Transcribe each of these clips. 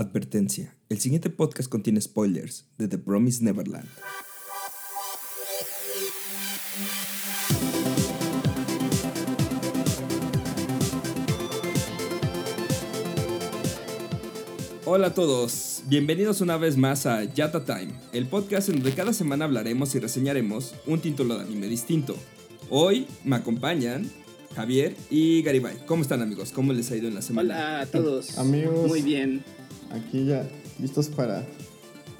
Advertencia. El siguiente podcast contiene spoilers de The Promised Neverland. Hola a todos, bienvenidos una vez más a Yata Time, el podcast en donde cada semana hablaremos y reseñaremos un título de anime distinto. Hoy me acompañan Javier y Garibay. ¿Cómo están amigos? ¿Cómo les ha ido en la semana? Hola a todos. Amigos. Muy bien. Aquí ya listos para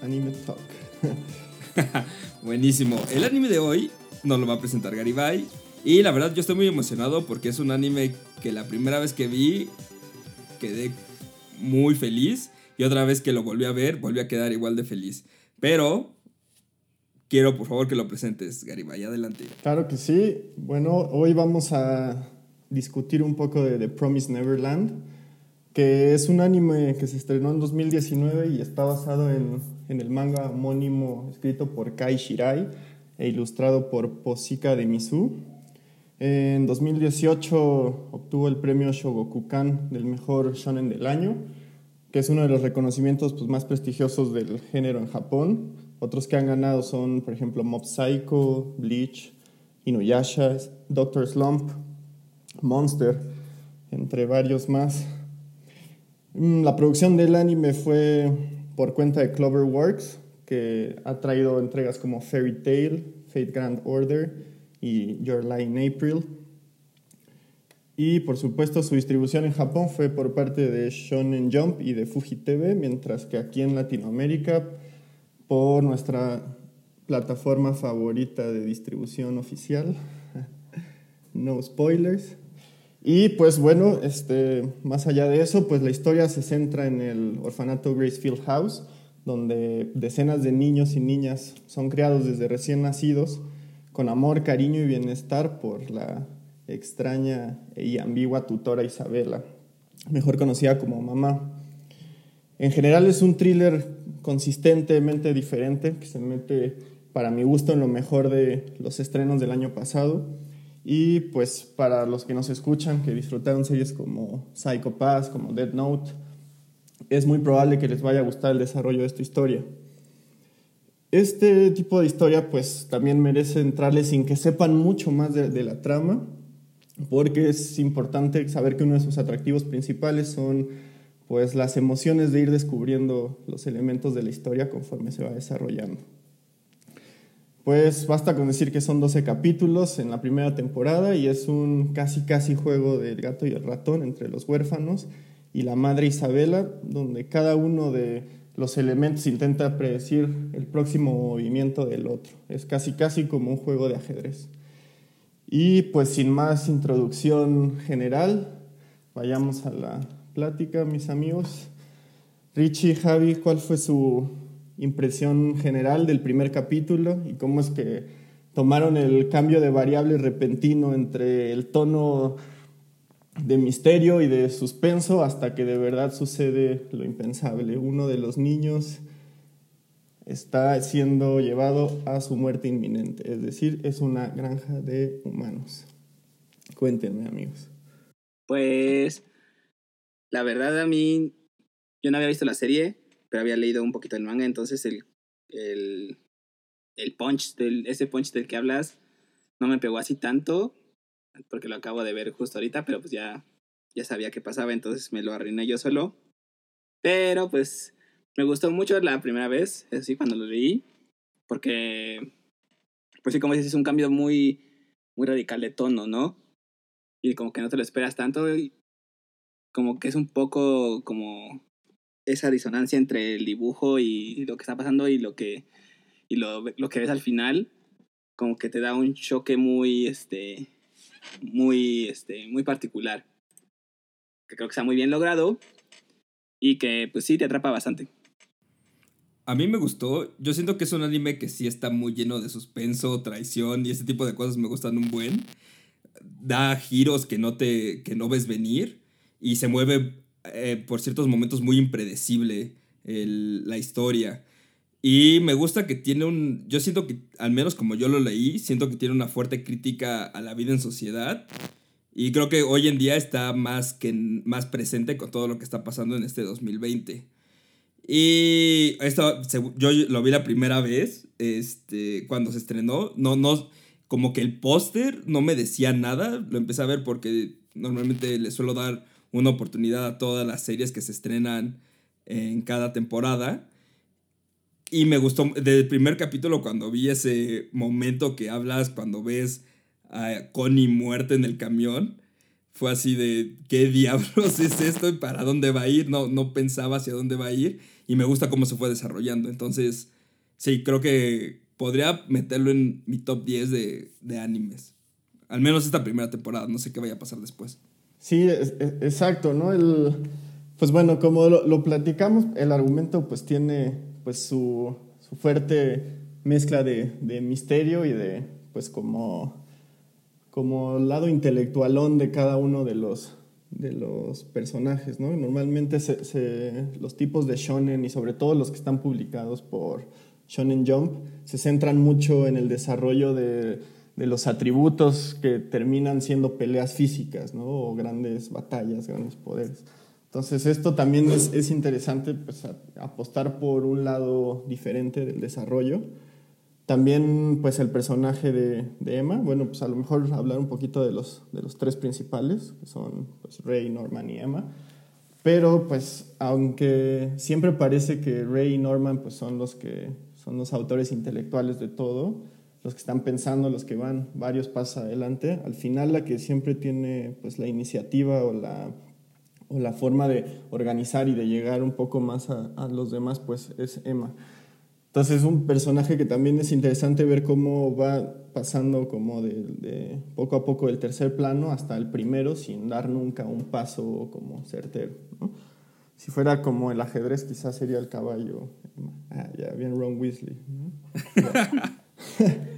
Anime Talk. Buenísimo. El anime de hoy nos lo va a presentar Garibay. Y la verdad yo estoy muy emocionado porque es un anime que la primera vez que vi quedé muy feliz. Y otra vez que lo volví a ver, volví a quedar igual de feliz. Pero quiero por favor que lo presentes, Garibay. Adelante. Claro que sí. Bueno, hoy vamos a discutir un poco de The Promised Neverland, que es un anime que se estrenó en 2019 y está basado en, en el manga homónimo escrito por Kai Shirai e ilustrado por Posika de Misu. En 2018 obtuvo el premio Shogokukan del mejor shonen del año, que es uno de los reconocimientos pues, más prestigiosos del género en Japón. Otros que han ganado son, por ejemplo, Mob Psycho, Bleach, Inuyasha, Doctor Slump, Monster, entre varios más. Mm, La producción del anime fue por cuenta de Cloverworks, que ha traído entregas como Fairy Tail, Fate Grand Order y Your Lie in April. Y por supuesto su distribución en Japón fue por parte de Shonen Jump y de Fuji TV, mientras que aquí en Latinoamérica por nuestra plataforma favorita de distribución oficial, no spoilers. Y pues bueno, este, más allá de eso, pues la historia se centra en el orfanato Gracefield House, donde decenas de niños y niñas son criados desde recién nacidos con amor, cariño y bienestar por la extraña y ambigua tutora Isabela, mejor conocida como mamá. En general es un thriller consistentemente diferente, que se mete para mi gusto en lo mejor de los estrenos del año pasado. Y pues para los que nos escuchan, que disfrutaron series como Psycho Pass, como Dead Note, es muy probable que les vaya a gustar el desarrollo de esta historia. Este tipo de historia pues también merece entrarle sin que sepan mucho más de, de la trama, porque es importante saber que uno de sus atractivos principales son pues las emociones de ir descubriendo los elementos de la historia conforme se va desarrollando. Pues basta con decir que son 12 capítulos en la primera temporada y es un casi casi juego del gato y el ratón entre los huérfanos y la madre Isabela, donde cada uno de los elementos intenta predecir el próximo movimiento del otro. Es casi casi como un juego de ajedrez. Y pues sin más introducción general, vayamos a la plática, mis amigos. Richie, Javi, ¿cuál fue su impresión general del primer capítulo y cómo es que tomaron el cambio de variable repentino entre el tono de misterio y de suspenso hasta que de verdad sucede lo impensable? Uno de los niños está siendo llevado a su muerte inminente, es decir, es una granja de humanos. Cuéntenme, amigos. Pues la verdad a mí, yo no había visto la serie, pero había leído un poquito el manga, entonces el, el, el punch, del, ese punch del que hablas, no me pegó así tanto, porque lo acabo de ver justo ahorita, pero pues ya, ya sabía qué pasaba, entonces me lo arruiné yo solo. Pero pues me gustó mucho la primera vez, así cuando lo leí, porque, pues sí, como dices, es un cambio muy, muy radical de tono, ¿no? Y como que no te lo esperas tanto, y como que es un poco como esa disonancia entre el dibujo y lo que está pasando y lo que, y lo, lo que ves al final, como que te da un choque muy, este, muy, este, muy particular, que creo que está muy bien logrado y que pues sí te atrapa bastante. A mí me gustó. Yo siento que es un anime que sí está muy lleno de suspenso, traición y ese tipo de cosas me gustan un buen. Da giros que no te que no ves venir y se mueve eh, por ciertos momentos muy impredecible el, la historia. Y me gusta que tiene un. Yo siento que, al menos como yo lo leí, siento que tiene una fuerte crítica a la vida en sociedad. Y creo que hoy en día está más, que, más presente con todo lo que está pasando en este 2020. Y esto yo lo vi la primera vez, este, cuando se estrenó. No, no, como que el póster no me decía nada. Lo empecé a ver porque normalmente le suelo dar una oportunidad a todas las series que se estrenan en cada temporada. Y me gustó desde el primer capítulo cuando vi ese momento que hablas cuando ves a Connie muerta en el camión. Fue así de, ¿qué diablos es esto y para dónde va a ir? No, no pensaba hacia dónde va a ir y me gusta cómo se fue desarrollando. Entonces, sí, creo que podría meterlo en mi top 10 de, de animes. Al menos esta primera temporada, no sé qué vaya a pasar después. Sí, exacto, ¿no? El, pues bueno, como lo, lo, platicamos, el argumento pues tiene pues su, su fuerte mezcla de, de, misterio y de pues como, como lado intelectualón de cada uno de los, de los personajes, ¿no? Normalmente se, se, los tipos de shonen y sobre todo los que están publicados por Shonen Jump se centran mucho en el desarrollo de de los atributos que terminan siendo peleas físicas, ¿no? O grandes batallas, grandes poderes. Entonces esto también es, es interesante, pues, apostar por un lado diferente del desarrollo. También, pues, el personaje de, Emma, bueno, pues a lo mejor hablar un poquito de los, de los tres principales, que son pues, Rey, Norman y Emma. Pero, pues, aunque siempre parece que Rey y Norman, pues, son los que son los autores intelectuales de todo, los que están pensando, los que van varios pasos adelante, al final la que siempre tiene pues la iniciativa o la, o la forma de organizar y de llegar un poco más a, a los demás, pues es Emma. Entonces es un personaje que también es interesante ver cómo va pasando como de, de, poco a poco del tercer plano hasta el primero sin dar nunca un paso como certero. ¿no? Si fuera como el ajedrez quizás sería el caballo. Ah, ya, bien Ron Weasley. ¿no?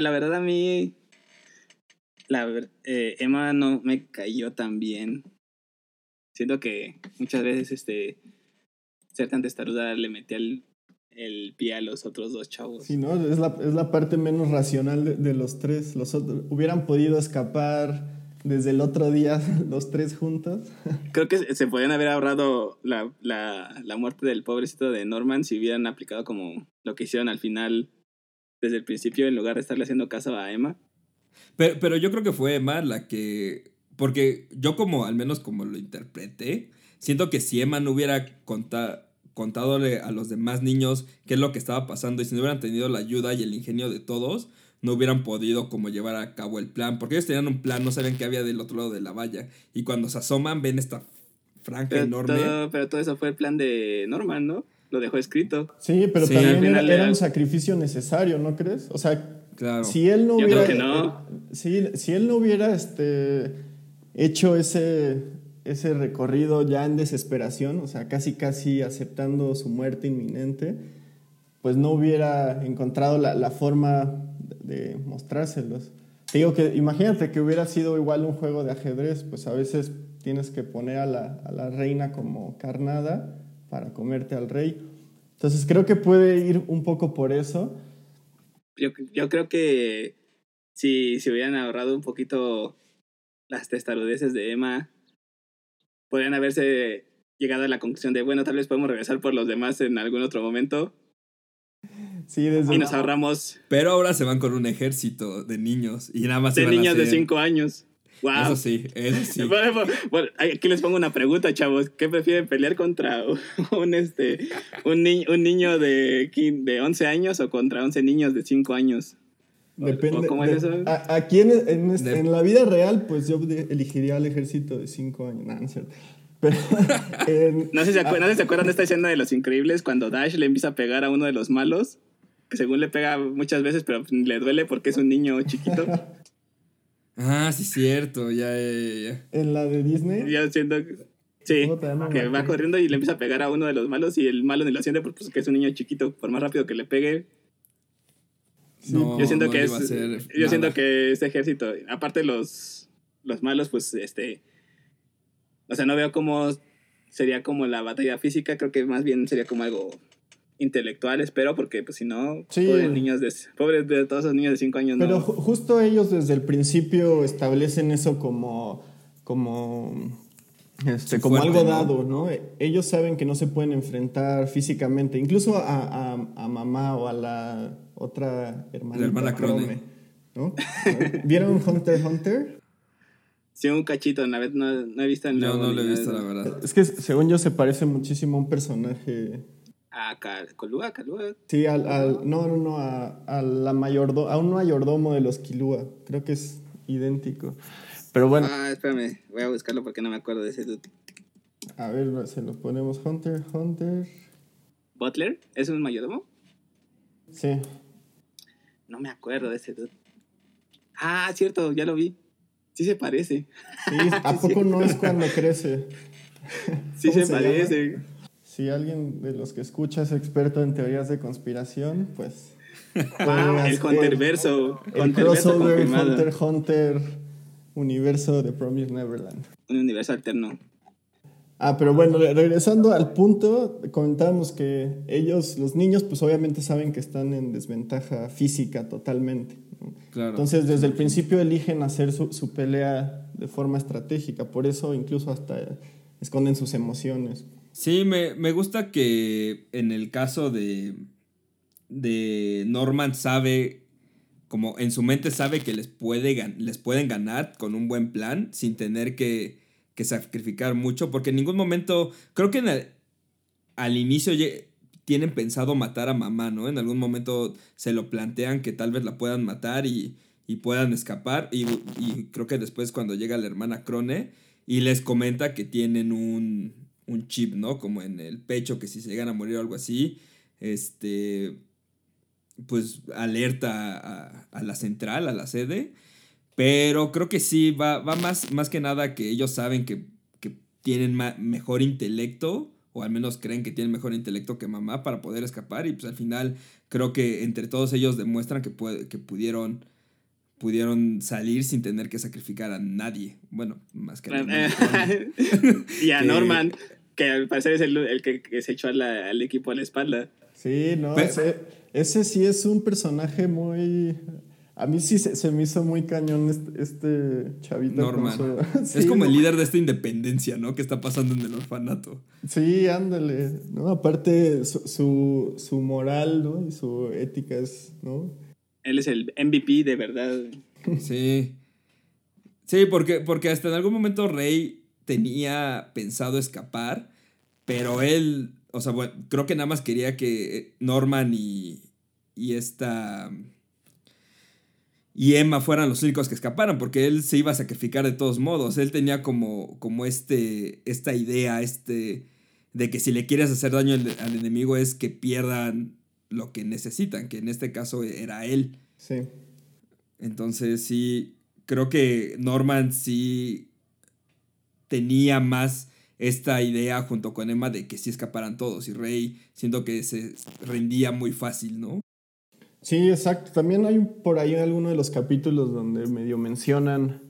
la verdad a mí la, eh, Emma no me cayó tan bien. Siento que muchas veces este ser tan testaruda le metía el, el, pie a los otros dos chavos. Sí, ¿no? Es la, es la parte menos racional de, de, los tres. Los otros hubieran podido escapar desde el otro día los tres juntos. Creo que se podían haber ahorrado la, la, la muerte del pobrecito de Norman si hubieran aplicado como lo que hicieron al final desde el principio en lugar de estarle haciendo caso a Emma. Pero, pero yo creo que fue Emma la que... Porque yo como, al menos como lo interpreté, siento que si Emma no hubiera contado contadole a los demás niños qué es lo que estaba pasando y si no hubieran tenido la ayuda y el ingenio de todos, no hubieran podido como llevar a cabo el plan. Porque ellos tenían un plan, no sabían qué había del otro lado de la valla. Y cuando se asoman ven esta franja pero enorme. Todo, pero todo eso fue el plan de Norman, ¿no? Lo dejó escrito. Sí, pero sí, también era, era, un sacrificio necesario, ¿no crees? O sea, claro. si él no hubiera. Yo creo que no. Si, si él no hubiera este, hecho ese, ese recorrido ya en desesperación, o sea, casi casi aceptando su muerte inminente, pues no hubiera encontrado la, la forma de mostrárselos. Te digo que imagínate que hubiera sido igual un juego de ajedrez, pues a veces tienes que poner a la, a la reina como carnada para comerte al rey. Entonces creo que puede ir un poco por eso. Yo, yo creo que si se hubieran ahorrado un poquito las testarudeces de Emma, podrían haberse llegado a la conclusión de, bueno, tal vez podemos regresar por los demás en algún otro momento. Sí, desde y nos ahorramos. Pero ahora se van con un ejército de niños y nada más de se van niños a hacer... de 5 años. Wow. Eso sí, eso sí. Bueno, bueno, aquí les pongo una pregunta, chavos. ¿Qué prefieren pelear contra un, este, un, ni un niño de, de 11 años o contra 11 niños de 5 años? Depende. ¿Cómo de, es eso? A, aquí en, en, la vida real, pues yo elegiría al ejército de 5 años. No, no es cierto. Pero, en, no, sé si se acuerdan, ¿no se acuerdan de esta escena de Los Increíbles cuando Dash le empieza a pegar a uno de los malos? Que según le pega muchas veces, pero le duele porque es un niño chiquito. Ah, sí, cierto, ya, ya, ya. ¿En la de Disney? Yo siento que. Sí, que va corriendo y le empieza a pegar a uno de los malos y el malo ni lo siente porque pues, es un niño chiquito. Por más rápido que le pegue. No, yo siento no que es. Yo nada. siento que este ejército, aparte los, los malos, pues este. O sea, no veo cómo sería como la batalla física, creo que más bien sería como algo intelectual, espero, porque pues si no, sí. pobres niños de, pobres de todos esos niños de 5 años. Pero no. justo ellos desde el principio establecen eso como, como Este, como algo dado, ¿no? Ellos saben que no se pueden enfrentar físicamente, incluso a, a, mamá o a la otra hermana. La hermana Crone. ¿no? ¿Vieron Hunter Hunter? Sí, un cachito, una vez no, no he visto en No, no lo he visto, la verdad. Es que según yo se parece muchísimo a un personaje. ¿A Colúa? ¿Calúa? Sí, al, al, no, no, no, a, a, la mayordo, a un mayordomo de los Kilua. Creo que es idéntico. Pero bueno. Ah, espérame, voy a buscarlo porque no me acuerdo de ese dude. A ver, se lo ponemos Hunter, Hunter. ¿Butler? ¿Es un mayordomo? Sí. No me acuerdo de ese dude. Ah, cierto, ya lo vi. Sí se parece. Sí, ¿a poco no es cuando crece? Sí se, parece. Si alguien de los que escucha es experto en teorías de conspiración, pues... Wow, el Hunterverso. El, crossover Hunter Hunter universo de Promise Neverland. Un universo alterno. Ah, pero bueno, regresando al punto, comentábamos que ellos, los niños, pues obviamente saben que están en desventaja física totalmente. Claro. Entonces, desde el principio eligen hacer su, su, pelea de forma estratégica, por eso incluso hasta esconden sus emociones. Sí, me, me gusta que en el caso de, de Norman sabe como en su mente sabe que les, puede, les pueden ganar con un buen plan sin tener que, sacrificar mucho, porque en ningún momento, creo que al inicio tienen pensado matar a mamá, ¿no? En algún momento se lo plantean que tal vez la puedan matar y, puedan escapar, y, creo que después cuando llega la hermana Crone y les comenta que tienen un, un chip, ¿no? Como en el pecho, que si se llegan a morir o algo así, este pues alerta a, la central, a la sede. Pero creo que sí, va, va más, más que nada que ellos saben que, tienen mejor intelecto, o al menos creen que tienen mejor intelecto que mamá para poder escapar. Y pues al final creo que entre todos ellos demuestran que, que pudieron, pudieron salir sin tener que sacrificar a nadie. Bueno, más que a Y a Norman, que al parecer es el, que, se echó al equipo a la espalda. Sí, no, ese, sí es un personaje muy... A mí sí se, me hizo muy cañón este, este chavito. Norman. es como el líder de esta independencia, ¿no? Que está pasando en el orfanato. Sí, ándale. ¿no? Aparte, su, su, moral, ¿no? Y su ética es, ¿no? Él es el MVP de verdad. Sí. Sí, porque, porque hasta en algún momento Rey tenía pensado escapar, pero él o sea, bueno, creo que nada más quería que Norman y, y esta... Y Emma fueran los únicos que escaparan, porque él se iba a sacrificar de todos modos. Él tenía como, como este, esta idea, este, de que si le quieres hacer daño al, al enemigo es que pierdan lo que necesitan, que en este caso era él. Sí. Entonces sí, creo que Norman sí tenía más esta idea junto con Emma de que sí escaparan todos y Rey siento que se rendía muy fácil, ¿no? Sí, exacto. También hay por ahí alguno de los capítulos donde medio mencionan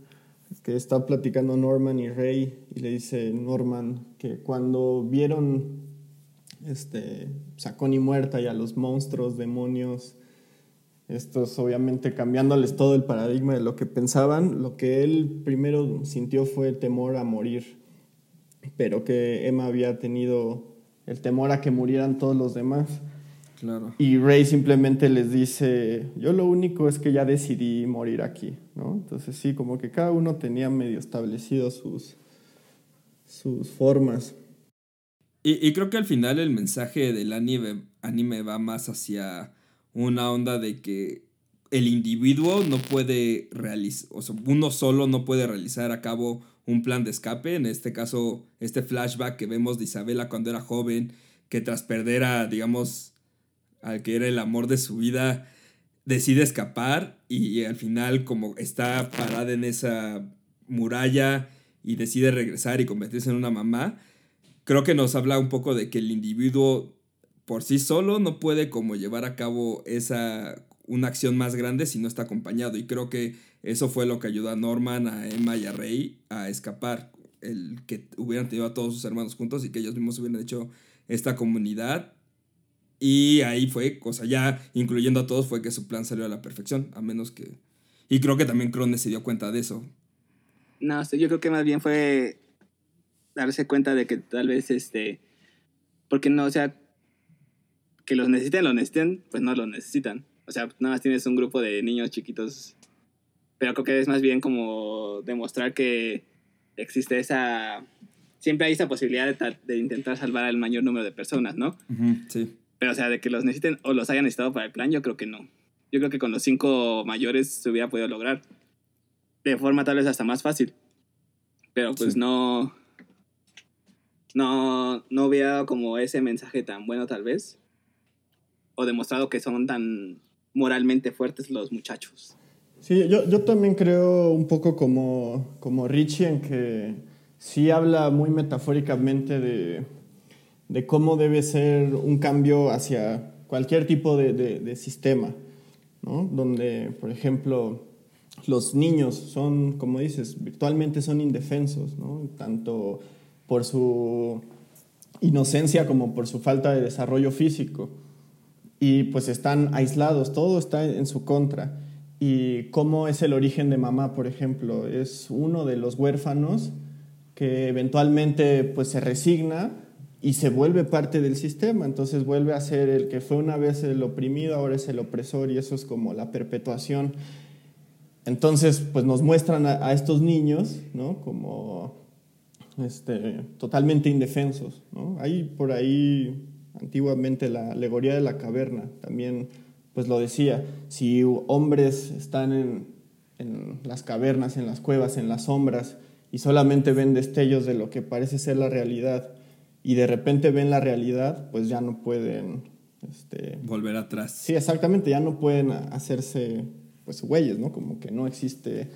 que está platicando Norman y Rey y le dice Norman que cuando vieron este Sacón muerta y a los monstruos, demonios, estos obviamente cambiándoles todo el paradigma de lo que pensaban, lo que él primero sintió fue el temor a morir pero que Emma había tenido el temor a que murieran todos los demás. Claro. Y Rey simplemente les dice, yo lo único es que ya decidí morir aquí, ¿no? Entonces sí, como que cada uno tenía medio establecido sus, sus formas. Y, y creo que al final el mensaje del anime, anime va más hacia una onda de que el individuo no puede realizar, o sea, uno solo no puede realizar a cabo un plan de escape, en este caso este flashback que vemos de Isabela cuando era joven, que tras perder a, digamos, al que era el amor de su vida, decide escapar y, al final como está parada en esa muralla y decide regresar y convertirse en una mamá, creo que nos habla un poco de que el individuo por sí solo no puede como llevar a cabo esa una acción más grande si no está acompañado y creo que eso fue lo que ayudó a Norman, a Emma y a Rey a escapar. El que hubieran tenido a todos sus hermanos juntos y que ellos mismos hubieran hecho esta comunidad. Y ahí fue, cosa ya incluyendo a todos, fue que su plan salió a la perfección. A menos que. Y creo que también Crone se dio cuenta de eso. No, yo creo que más bien fue darse cuenta de que tal vez este porque no, o sea, que los necesiten, lo necesiten, pues no lo necesitan. O sea, nada más tienes un grupo de niños chiquitos. Pero creo que es más bien como demostrar que existe esa. Siempre hay esa posibilidad de, de intentar salvar al mayor número de personas, ¿no? sí. Pero, o sea, de que los necesiten o los hayan necesitado para el plan, yo creo que no. Yo creo que con los cinco mayores se hubiera podido lograr. De forma tal vez hasta más fácil. Pero pues no. No, no hubiera como ese mensaje tan bueno, tal vez. O demostrado que son tan moralmente fuertes los muchachos. Sí, yo, yo también creo un poco como, como Richie en que sí habla muy metafóricamente de, de cómo debe ser un cambio hacia cualquier tipo de, de, sistema, ¿no? donde, por ejemplo, los niños son, como dices, virtualmente son indefensos, ¿no? tanto por su inocencia como por su falta de desarrollo físico. Y pues están aislados, todo está en su contra. Y cómo es el origen de mamá, por ejemplo, es uno de los huérfanos que eventualmente pues se resigna y se vuelve parte del sistema, entonces vuelve a ser el que fue una vez el oprimido, ahora es el opresor y eso es como la perpetuación. Entonces, pues nos muestran a, estos niños, ¿no? Como este, totalmente indefensos, ¿no? Hay por ahí antiguamente la alegoría de la caverna, también pues lo decía, si hombres están en, en las cavernas, en las cuevas, en las sombras, y solamente ven destellos de lo que parece ser la realidad, y de repente ven la realidad, pues ya no pueden... Este, Volver atrás. Sí, exactamente, ya no pueden hacerse pues güeyes, ¿no? Como que no existe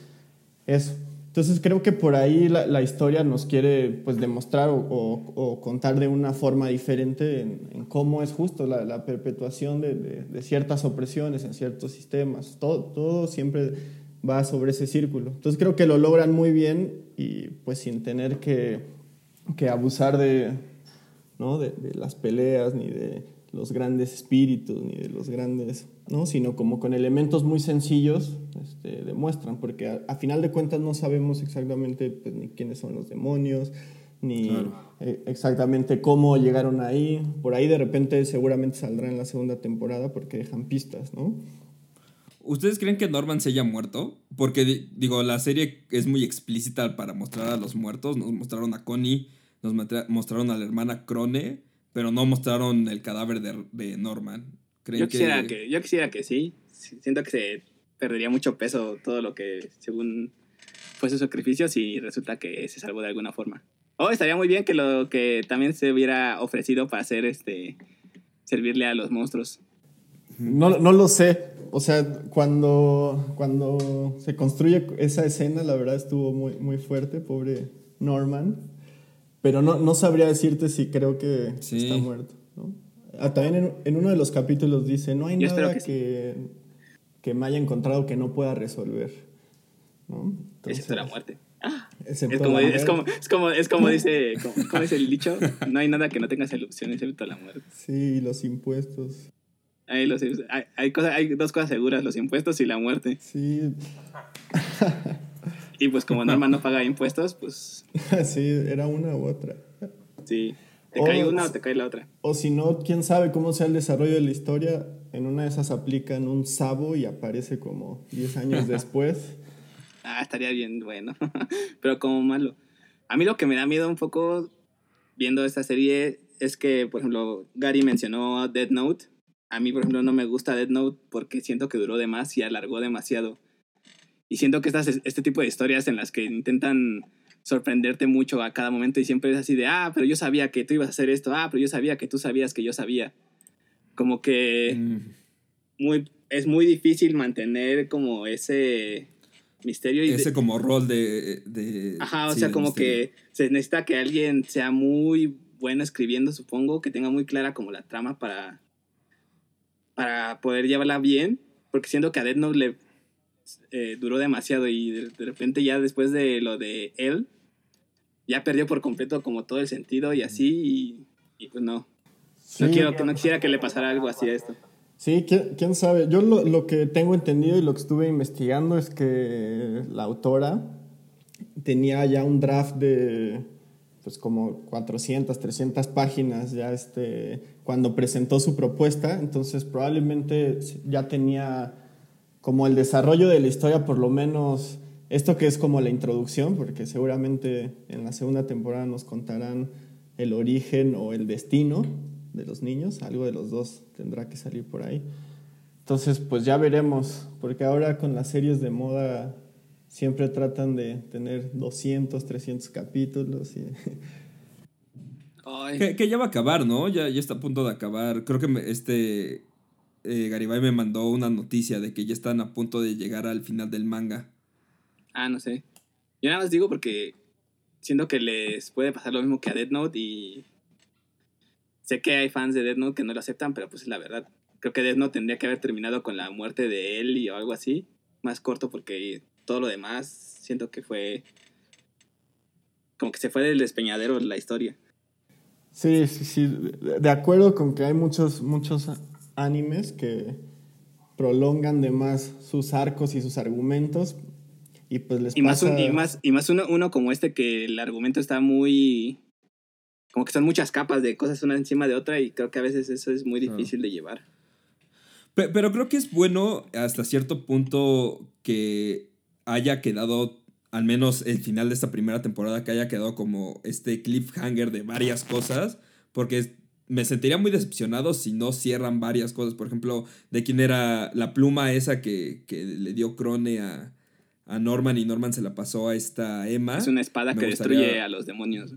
eso. Entonces creo que por ahí la, la historia nos quiere pues demostrar o, o, contar de una forma diferente en, cómo es justo la, la perpetuación de, de, ciertas opresiones en ciertos sistemas. Todo, todo siempre va sobre ese círculo. Entonces creo que lo logran muy bien y pues sin tener que, que abusar de, ¿no? de, de las peleas ni de los grandes espíritus ni de los grandes ¿no? sino como con elementos muy sencillos este, demuestran, porque a, final de cuentas no sabemos exactamente pues, ni quiénes son los demonios, ni eh, exactamente cómo llegaron ahí. Por ahí de repente seguramente saldrá en la segunda temporada porque dejan pistas, ¿no? ¿Ustedes creen que Norman se haya muerto? Porque, digo, la serie es muy explícita para mostrar a los muertos. Nos mostraron a Connie, nos mostraron a la hermana Crone, pero no mostraron el cadáver de, de Norman yo quisiera que... yo quisiera que sí. Siento que se perdería mucho peso todo lo que según fue su sacrificio si resulta que se salvó de alguna forma. O estaría muy bien que lo que también se hubiera ofrecido para hacer este servirle a los monstruos. No, no lo sé. O sea, cuando, cuando se construye esa escena, la verdad estuvo muy, muy fuerte, pobre Norman. Pero no, no sabría decirte si creo que está muerto. ¿no? Ah, también en, uno de los capítulos dice, no hay nada que, que, me haya encontrado que no pueda resolver. ¿no? Excepto la muerte. Ah, es, como, es, como, es, como, es como dice, como, dice el dicho, no hay nada que no tenga solución excepto la muerte. Sí, los impuestos. Hay, los, hay, hay, hay dos cosas seguras, los impuestos y la muerte. Sí. y pues como Norma no paga impuestos, pues... sí, era una u otra. Sí. ¿Te cae una o te cae la otra? O si no, quién sabe cómo sea el desarrollo de la historia. En una de esas aplican un sabo y aparece como 10 años después. ah, estaría bien, bueno. Pero como malo. A mí lo que me da miedo un poco viendo esta serie es que, por ejemplo, Gary mencionó Dead Note. A mí, por ejemplo, no me gusta Dead Note porque siento que duró demasiado y alargó demasiado. Y siento que estas, este tipo de historias en las que intentan sorprenderte mucho a cada momento y siempre es así de, ah, pero yo sabía que tú ibas a hacer esto, ah, pero yo sabía que tú sabías que yo sabía. Como que mm. muy, es muy difícil mantener como ese misterio. Y ese como rol de... Ajá, o sea, como que se necesita que alguien sea muy bueno escribiendo, supongo, que tenga muy clara como la trama para, para poder llevarla bien, porque siento que a Dead Note le eh, duró demasiado y de, repente ya después de lo de él, ya perdió por completo como todo el sentido y así y, pues no. no, quiero, no quisiera que le pasara algo así a esto. Sí, ¿quién, sabe? Yo lo, lo, que tengo entendido y lo que estuve investigando es que la autora tenía ya un draft de, pues como 400, 300 páginas ya este, cuando presentó su propuesta, entonces probablemente ya tenía como el desarrollo de la historia, por lo menos esto que es como la introducción, porque seguramente en la segunda temporada nos contarán el origen o el destino de los niños, algo de los dos tendrá que salir por ahí. Entonces, pues ya veremos, porque ahora con las series de moda siempre tratan de tener 200, 300 capítulos. Y... Que, ya va a acabar, ¿no? Ya, ya está a punto de acabar. Creo que este eh, Garibay me mandó una noticia de que ya están a punto de llegar al final del manga. Ah, no sé. Yo nada más digo porque siento que les puede pasar lo mismo que a Dead Note y sé que hay fans de Dead Note que no lo aceptan, pero pues es la verdad. Creo que Death Note tendría que haber terminado con la muerte de él y o algo así, más corto porque todo lo demás siento que fue como que se fue del despeñadero la historia. Sí, sí, sí, de acuerdo con que hay muchos muchos animes que prolongan de más sus arcos y sus argumentos y pues les y Más y más, y más uno, uno como este que el argumento está muy... Como que son muchas capas de cosas una encima de otra y creo que a veces eso es muy difícil de llevar. Pero, creo que es bueno hasta cierto punto que haya quedado, al menos el final de esta primera temporada, que haya quedado como este cliffhanger de varias cosas, porque me sentiría muy decepcionado si no cierran varias cosas. Por ejemplo, de quién era la pluma esa que, le dio Crone a, Norman y Norman se la pasó a esta Emma. Es una espada que destruye a los demonios.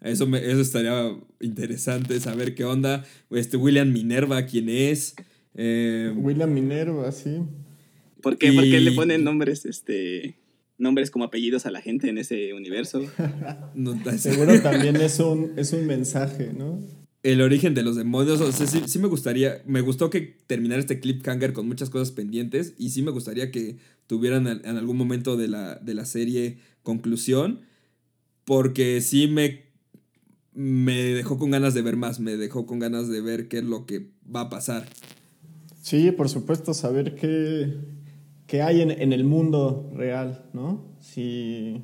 Eso, me, eso estaría interesante saber qué onda. Este William Minerva, quién es. Eh, William Minerva, sí. ¿Por qué? Porque le ponen nombres, este, nombres como apellidos a la gente en ese universo. Seguro también es un, es un mensaje, ¿no? El origen de los demonios, o sea, sí, me gustaría, me gustó que terminara este cliffhanger con muchas cosas pendientes y sí me gustaría que tuvieran en algún momento de la, de la serie conclusión, porque sí me, me dejó con ganas de ver más, me dejó con ganas de ver qué es lo que va a pasar. Sí, por supuesto, saber qué, qué hay en, en, el mundo real, ¿no? Si,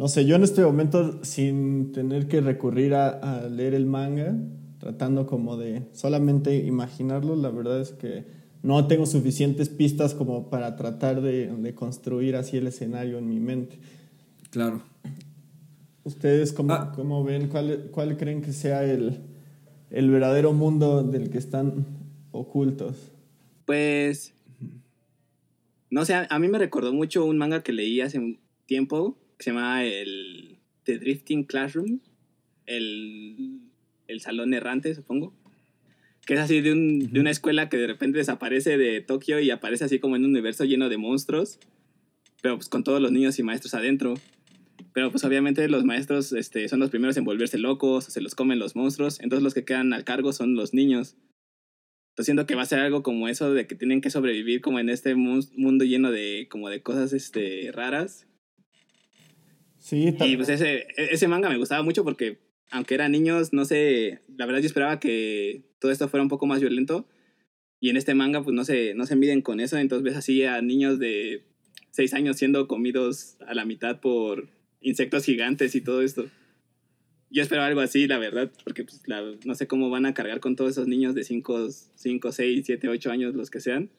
no sé, yo en este momento, sin tener que recurrir a, leer el manga, tratando como de solamente imaginarlo, la verdad es que no tengo suficientes pistas como para tratar de, de construir así el escenario en mi mente. Claro. ¿Ustedes cómo, ah. cómo ven? ¿Cuál, ¿Cuál, creen que sea el, el verdadero mundo del que están ocultos? Pues, no sé, a mí me recordó mucho un manga que leí hace un tiempo que se llama el The Drifting Classroom, el, el salón errante, supongo. Que es así de, un, de una escuela que de repente desaparece de Tokio y aparece así como en un universo lleno de monstruos, pero pues con todos los niños y maestros adentro. Pero pues obviamente los maestros este, son los primeros en volverse locos, se los comen los monstruos, entonces los que quedan al cargo son los niños. Entonces siento que va a ser algo como eso de que tienen que sobrevivir como en este mundo lleno de como de cosas este raras. Sí, y pues ese, e-, ese manga me gustaba mucho porque aunque eran niños, no sé, la verdad yo esperaba que todo esto fuera un poco más violento. Y en este manga pues no se, no se miden con eso, entonces ves así a niños de 6 años siendo comidos a la mitad por insectos gigantes y todo esto. Yo esperaba algo así, la verdad, porque pues, no sé cómo van a cargar con todos esos niños de 5, 5, 6, 7, 8 años, los que sean,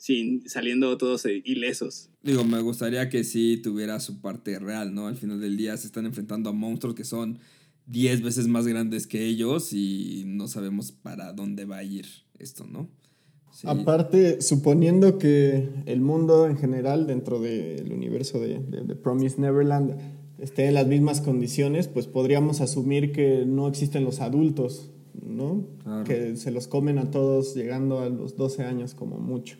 sin saliendo todos ilesos. Digo, me gustaría que sí tuviera su parte real, ¿no? Al final del día se están enfrentando a monstruos que son 10 veces más grandes que ellos y no sabemos para dónde va a ir esto, ¿no? Aparte, suponiendo que el mundo en general dentro del universo de, de, de Promise Neverland esté en las mismas condiciones, pues podríamos asumir que no existen los adultos, ¿no? Que se los comen a todos llegando a los 12 años como mucho.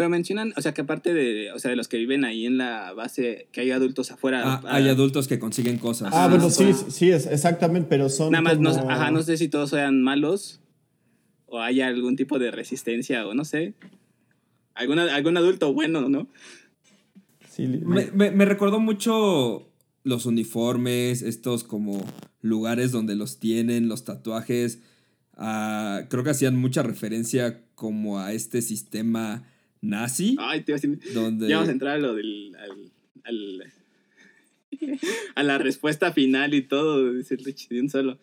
Pero mencionan, o sea, que aparte de, o sea, de los que viven ahí en la base, que hay adultos afuera. Ah, hay adultos que consiguen cosas. Ah, bueno, sí, sí, es, exactamente, pero son. Nada más, no, ajá, no sé si todos sean malos o haya algún tipo de resistencia o no sé. Alguna, algún adulto bueno, ¿no? Sí, me, me, me recordó mucho los uniformes, estos como lugares donde los tienen, los tatuajes. Ah, creo que hacían mucha referencia como a este sistema nazi. Ay, te iba a decir. Donde... Ya vamos a entrar a lo del. Al, a la respuesta final y todo, dice Richie, de un solo.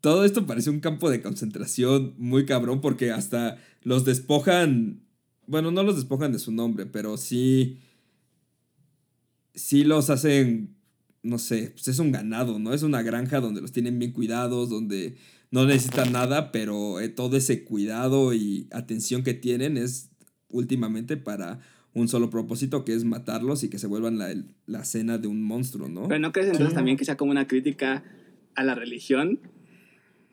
Todo esto parece un campo de concentración muy cabrón porque hasta los despojan, bueno, no los despojan de su nombre, pero sí, sí los hacen, no sé, pues es un ganado, ¿no? Es una granja donde los tienen bien cuidados, donde no necesitan nada, pero eh, todo ese cuidado y atención que tienen es últimamente para un solo propósito, que es matarlos y que se vuelvan la, la cena de un monstruo, ¿no? Pero ¿no crees entonces también que sea como una crítica a la religión?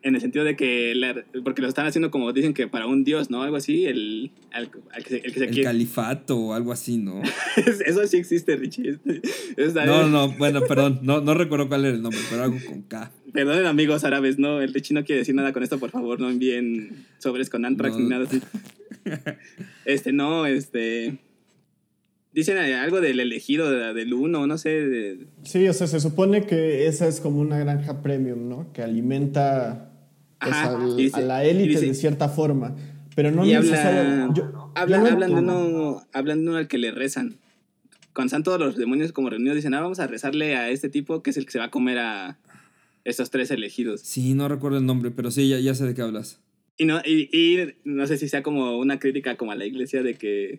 En el sentido de que, porque lo están haciendo como dicen que para un dios, ¿no? Algo así, el, el, que, el, que el califato o algo así, ¿no? Eso sí existe, Richie. no, no, bueno, perdón, no, no recuerdo cuál era el nombre, pero algo con K. Perdonen amigos árabes, no, el Richie no quiere decir nada con esto, por favor, no envíen sobres con Antrax ni nada así. Este, no, este... Dicen algo del elegido del uno, no sé. Sí, o sea, se supone que esa es como una granja premium, ¿no? Que alimenta pues, a la élite de cierta forma. Pero no necesariamente. Hablan, hablan, de uno, hablan de uno al que le rezan. Cuando están todos los demonios como reunidos, dicen, ah, vamos a rezarle a este tipo que es el que se va a comer a estos tres elegidos. Sí, no recuerdo el nombre, pero sí, ya, ya sé de qué hablas. Y no, y, y no sé si sea como una crítica como a la iglesia de que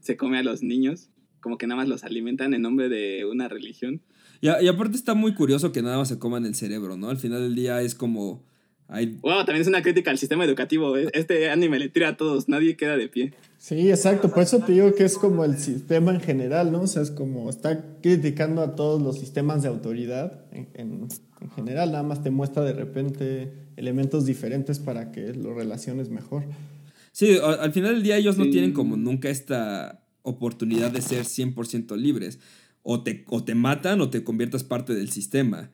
se come a los niños como que nada más los alimentan en nombre de una religión. Y, y, aparte está muy curioso que nada más se coman el cerebro, ¿no? Al final del día es como... Hay... Wow, también es una crítica al sistema educativo. ¿eh? Este anime le tira a todos, nadie queda de pie. Sí, exacto. Por eso te digo que es como el sistema en general, ¿no? O sea, es como está criticando a todos los sistemas de autoridad en, en, en general. Nada más te muestra de repente elementos diferentes para que lo relaciones mejor. Sí, al final del día ellos no tienen como nunca esta oportunidad de ser 100% libres. O te, o te matan o te conviertas parte del sistema.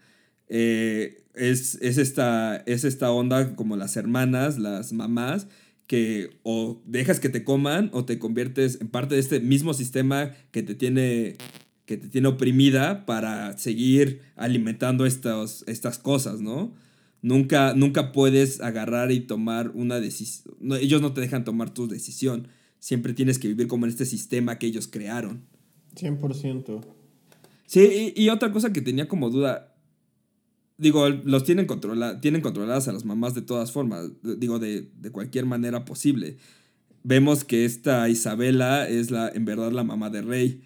Eh, es, esta, es esta onda como las hermanas, las mamás, que o dejas que te coman o te conviertes en parte de este mismo sistema que te tiene, que te tiene oprimida para seguir alimentando estas cosas, ¿no? Nunca, nunca puedes agarrar y tomar una decisión. ellos no te dejan tomar tu decisión siempre tienes que vivir como en este sistema que ellos crearon. 100%. Sí, y, otra cosa que tenía como duda, digo, los tienen, controla tienen controladas a las mamás de todas formas, digo, de, de, cualquier manera posible. Vemos que esta Isabela es la, en verdad la mamá de Rey.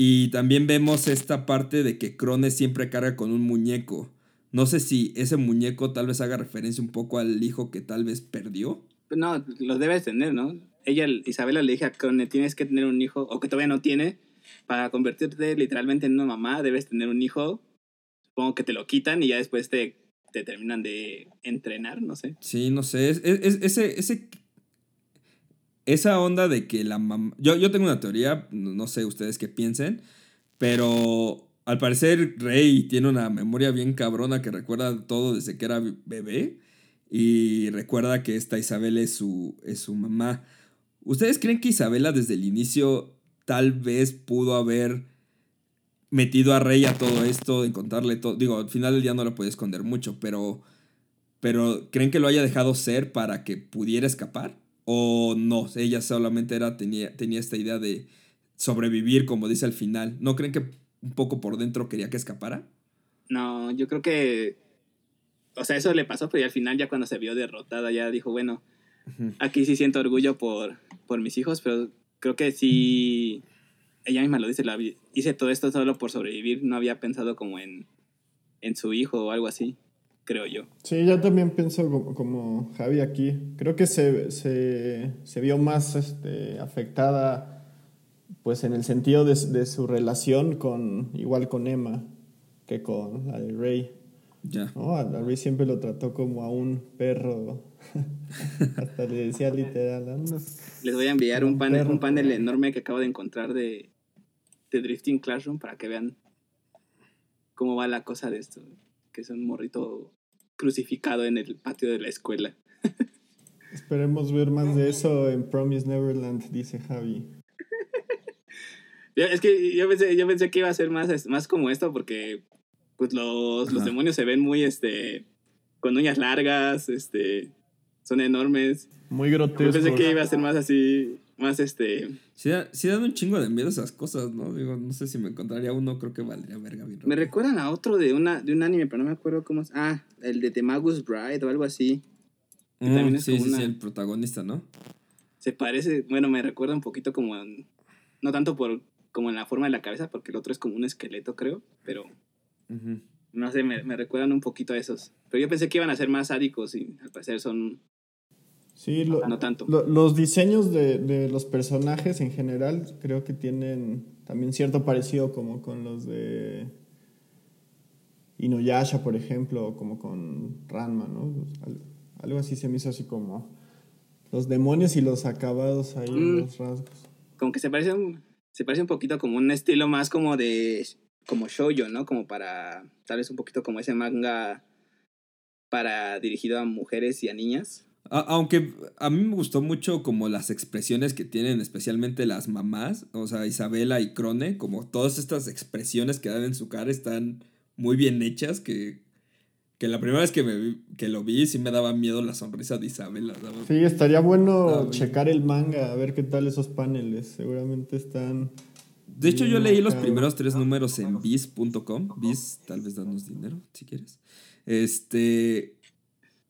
Y también vemos esta parte de que Crone siempre carga con un muñeco. No sé si ese muñeco tal vez haga referencia un poco al hijo que tal vez perdió. No, lo debes tener, ¿no? ella, Isabela, le dije a Crone, tienes que tener un hijo, o que todavía no tiene, para convertirte literalmente en una mamá, debes tener un hijo. Supongo que te lo quitan y ya después te, te terminan de entrenar, no sé. Sí, no sé. Es, ese, ese, esa onda de que la mamá... Yo, yo tengo una teoría, no sé ustedes qué piensen, pero al parecer Rey tiene una memoria bien cabrona que recuerda todo desde que era bebé y recuerda que esta Isabel es su, es su mamá. ¿Ustedes creen que Isabela desde el inicio tal vez pudo haber metido a Rey a todo esto, de contarle todo? Digo, al final del día no lo puede esconder mucho, pero, pero ¿creen que lo haya dejado ser para que pudiera escapar? ¿O no? Ella solamente era, tenía, tenía esta idea de sobrevivir, como dice al final. ¿No creen que un poco por dentro quería que escapara? No, yo creo que... O sea, eso le pasó, pero al final ya cuando se vio derrotada ya dijo, bueno, aquí sí siento orgullo por, por mis hijos, pero creo que sí, ella misma lo dice, la, hice todo esto solo por sobrevivir, no había pensado como en, en su hijo o algo así, creo yo. Sí, yo también pienso como, Javi aquí, creo que se, se, se, vio más este, afectada pues en el sentido de, de, su relación con, igual con Emma, que con la de Rey. Ya. ¿No? A Rey siempre lo trató como a un perro Hasta le decía literal. Les voy a enviar un panel, un panel enorme que acabo de encontrar de, de Drifting Classroom para que vean cómo va la cosa de esto. Que es un morrito crucificado en el patio de la escuela. Esperemos ver más de eso en Promise Neverland, dice Javi. es que yo pensé, yo pensé que iba a ser más, más como esto porque pues los, los demonios se ven muy este con uñas largas, este son enormes. Muy grotescos. Yo pensé que iba a ser más así. Más este. Sí, sí dan un chingo de miedo esas cosas, ¿no? Digo, no sé si me encontraría uno, creo que valdría verga bien. Me recuerdan a otro de una de un anime, pero no me acuerdo cómo es. Ah, el de The Magus Bride o algo así. Mm, también es sí, como sí, una- sí, el protagonista, ¿no? Se parece, bueno, me recuerda un poquito como en- no tanto por como en la forma de la cabeza, porque el otro es como un esqueleto, creo, pero no sé, me, me recuerdan un poquito a esos. Pero yo pensé que iban a ser más sádicos y al parecer son Sí, lo- no tanto. lo- los diseños de, de los personajes en general creo que tienen también cierto parecido como con los de Inuyasha, por ejemplo, o como con Ranma, ¿no? Al- Algo así se me hizo así como los demonios y los acabados ahí en Mm. los rasgos. como que se parece un, se parece un poquito como un estilo más como de como shoujo, ¿no? Como para tal vez un poquito como ese manga para dirigido a mujeres y a niñas. A- aunque a mí me gustó mucho como las expresiones que tienen, especialmente las mamás, o sea, Isabela y Crone, como todas estas expresiones que dan en su cara están muy bien hechas, que, que la primera vez que, me vi- que lo vi sí me daba miedo la sonrisa de Isabela. Sí, estaría bueno Ah, checar el manga, a ver qué tal esos paneles. Seguramente están... De hecho, yo leí los primeros tres números en bis.com. Bis, tal vez danos dinero, si quieres. Este...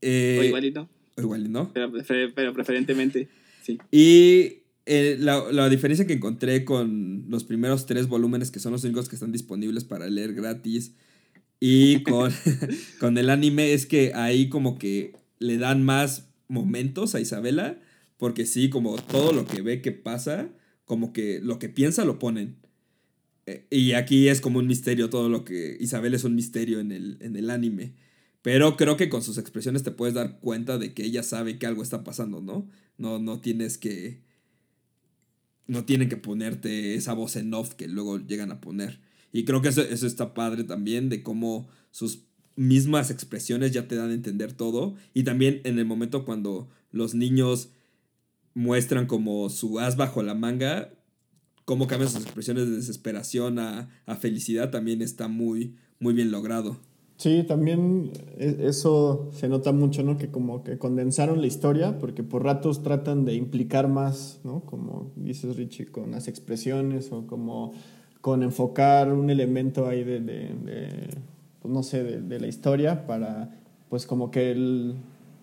eh, o igual y no, o igual no. pero, prefer- pero preferentemente, sí. Y eh, la, la diferencia que encontré con los primeros tres volúmenes, que son los únicos que están disponibles para leer gratis, y con, con el anime, es que ahí como que le dan más momentos a Isabela, porque sí, como todo lo que ve que pasa, como que lo que piensa lo ponen. Eh, Y aquí es como un misterio, todo lo que Isabel es un misterio en el, en el anime. Pero creo que con sus expresiones te puedes dar cuenta de que ella sabe que algo está pasando, ¿no? No, no tienes que. No tienen que ponerte esa voz en off que luego llegan a poner. Y creo que eso, eso está padre también, de cómo sus mismas expresiones ya te dan a entender todo. Y también en el momento cuando los niños muestran como su as bajo la manga, cómo cambian sus expresiones de desesperación a, a felicidad, también está muy, muy bien logrado. Sí, también e- eso se nota mucho, ¿no? Que como que condensaron la historia, porque por ratos tratan de implicar más, ¿no? Como dices Richie, con las expresiones o como con enfocar un elemento ahí de, de- de, pues no sé, de, de la historia para, pues como que el,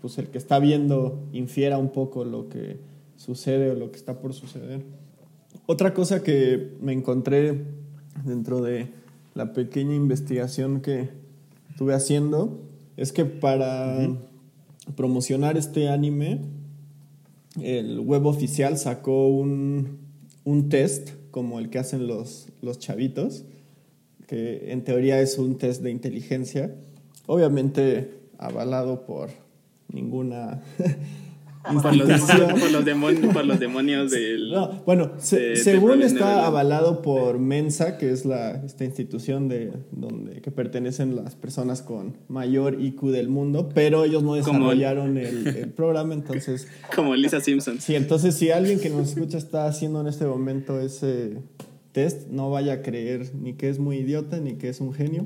pues el que está viendo infiera un poco lo que sucede o lo que está por suceder. Otra cosa que me encontré dentro de la pequeña investigación que estuve haciendo es que para promocionar este anime, el web oficial sacó un, un test como el que hacen los, los chavitos, que en teoría es un test de inteligencia, obviamente avalado por ninguna Por los, por los demonios, por los demonios del... No, bueno, se- de- de según está avalado por Mensa, que es la, esta institución de, donde, que pertenecen las personas con mayor IQ del mundo, pero ellos no desarrollaron el, el programa, entonces... Como Lisa Simpson. Sí, entonces si alguien que nos escucha está haciendo en este momento ese test, no vaya a creer ni que es muy idiota ni que es un genio.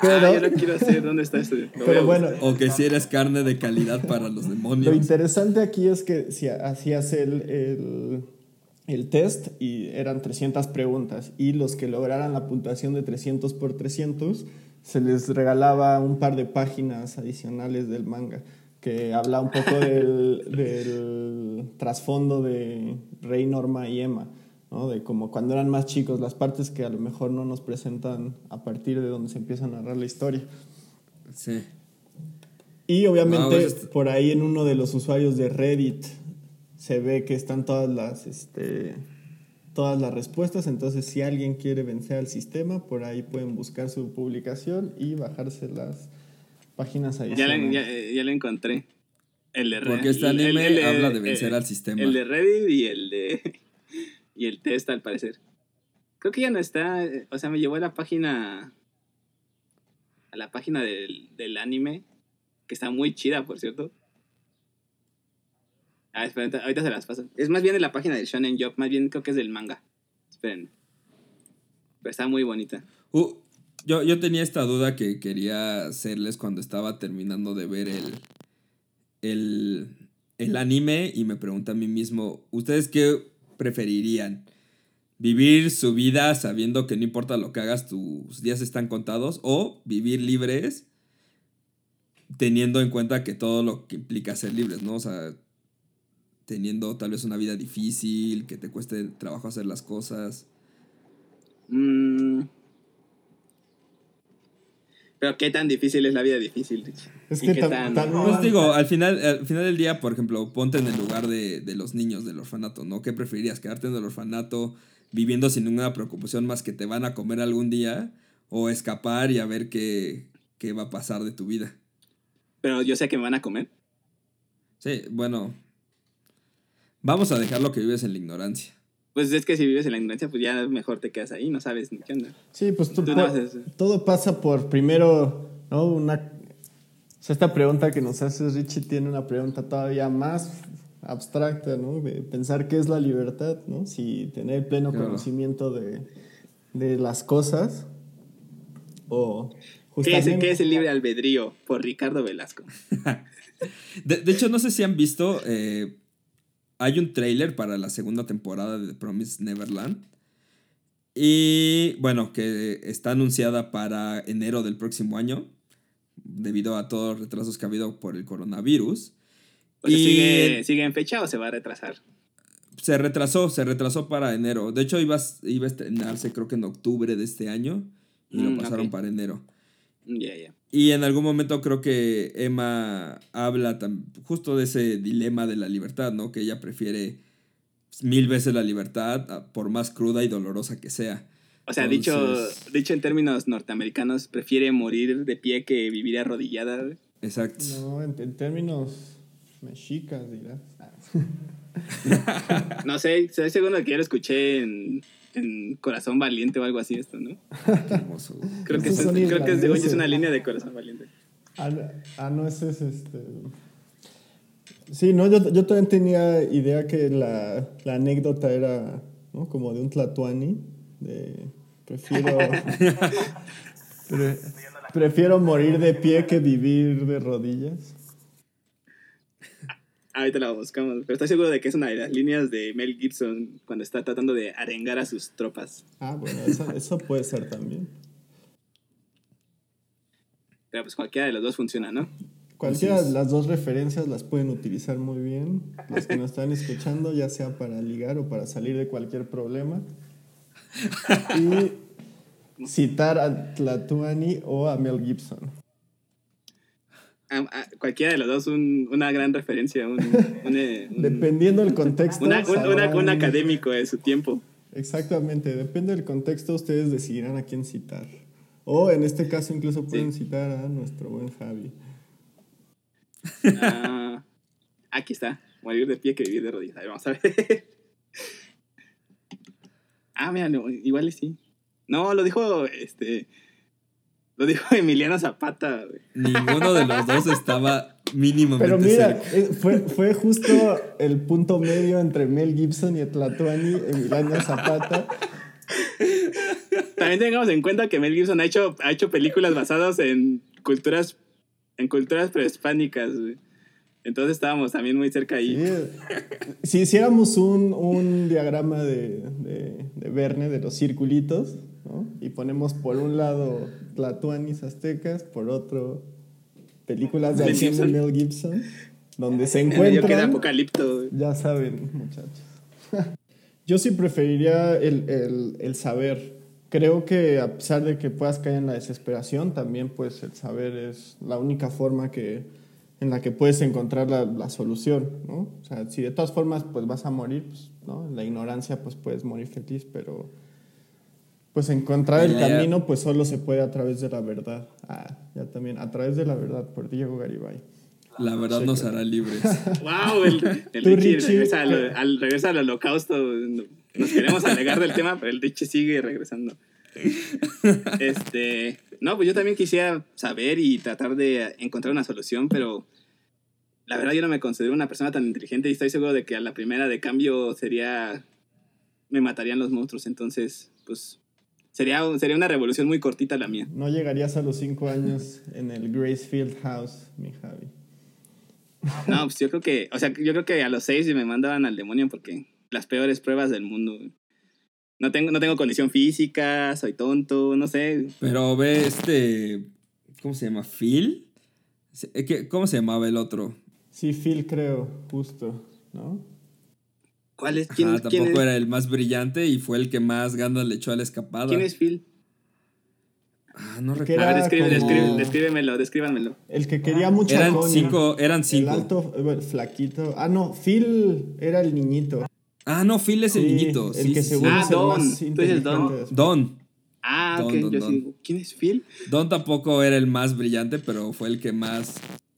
Pero, Ah, yo lo quiero hacer. ¿Dónde está esto? Lo a pero bueno. O que si eres carne de calidad para los Lo demonios. interesante aquí es que si hacías el, el, el test y eran 300 preguntas y los que lograran la puntuación de 300 por 300 se les regalaba un par de páginas adicionales del manga que habla un poco del, del trasfondo de Rey, Norma y Emma. ¿No? De como cuando eran más chicos, las partes que a lo mejor no nos presentan a partir de donde se empieza a narrar la historia. Sí. Y obviamente por ahí en uno de los usuarios de Reddit se ve que están todas las, este, todas las respuestas. Entonces, si alguien quiere vencer al sistema, por ahí pueden buscar su publicación y bajarse las páginas Ya le, ya, ya le encontré. El de Porque este el- el- anime el- habla de el- vencer al sistema. El de Reddit y el de. Y el test, al parecer. Creo que ya no está. eh, O sea, me llevó a la página. A la página del, del anime. Que está muy chida, por cierto. Ah, esperen, ahorita se las paso. Es más bien de la página del Shonen Job. Más bien creo que es del manga. Esperen. Pero está muy bonita. Uh, yo, yo tenía esta duda que quería hacerles cuando estaba terminando de ver el, el, el anime y me pregunté a mí mismo, ¿ustedes qué preferirían? ¿Vivir su vida sabiendo que no importa lo que hagas, tus días están contados? ¿O vivir libres teniendo en cuenta que todo lo que implica ser libres, ¿no? O sea, teniendo tal vez una vida difícil, que te cueste trabajo hacer las cosas. Mm. Pero qué tan difícil es la vida difícil, Rich? Es ¿Y que tan- también- Pues digo, al final, al final del día, por ejemplo, ponte en el lugar de, de los niños del orfanato, ¿no? ¿Qué preferirías? ¿Quedarte en el orfanato viviendo sin ninguna preocupación más que te van a comer algún día? ¿O escapar y a ver qué, qué va a pasar de tu vida? Pero yo sé que me van a comer. Sí, bueno. Vamos a dejar lo que vives en la ignorancia. Pues es que si vives en la ignorancia, pues ya mejor te quedas ahí, no sabes ni qué onda. Sí, pues tú- Tú no haces- todo pasa por primero, ¿no? Una, o sea, esta pregunta que nos hace Richie tiene una pregunta todavía más abstracta, ¿no? De pensar qué es la libertad, ¿no? Si tener pleno Claro. conocimiento de, de las cosas o ¿Qué es, justamente... qué es el libre albedrío? Por Ricardo Velasco. De, de hecho, no sé si han visto. eh, hay un trailer para la segunda temporada de The Promised Neverland. Y bueno, que está anunciada para enero del próximo año. Debido a todos los retrasos que ha habido por el coronavirus. O sea, Y- ¿sigue, ¿Sigue en fecha o se va a retrasar? Se retrasó, se retrasó para enero. De hecho, iba, a- iba a estrenarse creo que en octubre de este año. Y Mm, lo pasaron ok. para enero. Ya, ya. Y en algún momento creo que Emma habla justo de ese dilema de la libertad, ¿no? Que ella prefiere mil veces la libertad, a- por más cruda y dolorosa que sea. O sea, dicho, Entonces- dicho en términos norteamericanos, prefiere morir de pie que vivir arrodillada. Exacto. No, en, en términos mexicas, dirás. No sé, estoy seguro que ya lo escuché en, en Corazón Valiente o algo así esto, ¿no? Qué hermoso. Creo que, es, creo que es, una línea de Corazón Valiente. Ah, no, ah, no, ese es este. Sí, no, yo, yo también tenía idea que la, la anécdota era ¿no? como de un tlatuani. De prefiero. pre- prefiero morir de pie que vivir de rodillas. Ahorita la buscamos, pero estoy seguro de que es una de las líneas de Mel Gibson cuando está tratando de arengar a sus tropas. Ah, bueno, eso, eso puede ser también. Pero pues cualquiera de los dos funciona, ¿no? Cualquiera de las dos referencias las pueden utilizar muy bien. Los que nos están escuchando, ya sea para ligar o para salir de cualquier problema. Y citar a Tlatuani o a Mel Gibson. A- a- cualquiera de los dos un- una gran referencia, un, un, eh, Dependiendo del contexto. una- un- una- sabrán- un académico de su tiempo. Exactamente, depende del contexto, ustedes decidirán a quién citar. O en este caso incluso pueden Sí. citar a nuestro buen Javi. Ah, aquí está. Morir de pie que vivir de rodillas. A ver, vamos a ver. Ah, mira, igual sí. No, lo dijo este. Lo dijo Emiliano Zapata, güey. Ninguno de los dos estaba mínimamente Pero mira, cerca. eh, fue, fue justo el punto medio entre Mel Gibson y Tlatuani, Emiliano Zapata. También tengamos en cuenta que Mel Gibson ha hecho, ha hecho películas basadas en culturas, en culturas prehispánicas, güey. Entonces estábamos también muy cerca ahí. Sí, si hiciéramos un, un diagrama de, de, de Verne, de los circulitos, ¿no? y ponemos por un lado Tlatuanis aztecas, por otro películas de Mel acción de Gibson. Mel Gibson, donde se encuentran, Apocalipto, güey. ya saben, muchachos. Yo sí preferiría el, el, el saber. Creo que a pesar de que puedas caer en la desesperación, también pues el saber es la única forma que, en la que puedes encontrar la, la solución, ¿no? O sea, si de todas formas pues vas a morir, pues, ¿no? En la ignorancia pues puedes morir feliz, pero pues encontrar el camino pues solo se puede a través de la verdad. Ah, ya también, a través de la verdad, por Diego Garibay. La verdad nos hará libres. Wow, el, el Richie, Richie, regresa, al, al- regresa al holocausto. Nos queremos alegar del tema, pero el Richie sigue regresando. Este, no, pues yo también quisiera saber y tratar de encontrar una solución, pero la verdad yo no me considero una persona tan inteligente y estoy seguro de que a la primera de cambio sería, me matarían los monstruos, entonces, pues sería, sería una revolución muy cortita la mía. No llegarías a los cinco años en el Gracefield House, mi Javi. No, pues yo creo que, o sea, yo creo que a los seis me mandaban al demonio porque las peores pruebas del mundo. No tengo, no tengo condición física, soy tonto, no sé. Pero ve este. ¿Cómo se llama? ¿Phil? Eh, ¿qué- ¿Cómo se llamaba el otro? Sí, Phil creo, justo, ¿no? ¿Cuál es? ¿Quién, Ajá, quién tampoco es, era el más brillante y fue el que más ganas le echó a la escapada. ¿quién es Phil? Ah, no recuerdo. A ver, Era describe, como- descríbemelo, descríbanmelo. El que quería mucha Eran coña. cinco, eran El cinco. alto, eh, bueno, flaquito. Ah, no, Phil era el niñito. Ah, no, Phil es el niñito. El sí, que sí, seguro Ah, es el Don. más Tú dices. Don. Don. Ah, Don, ok. don, yo don. sí. ¿Quién es Phil? Don tampoco era el más brillante, pero fue el que más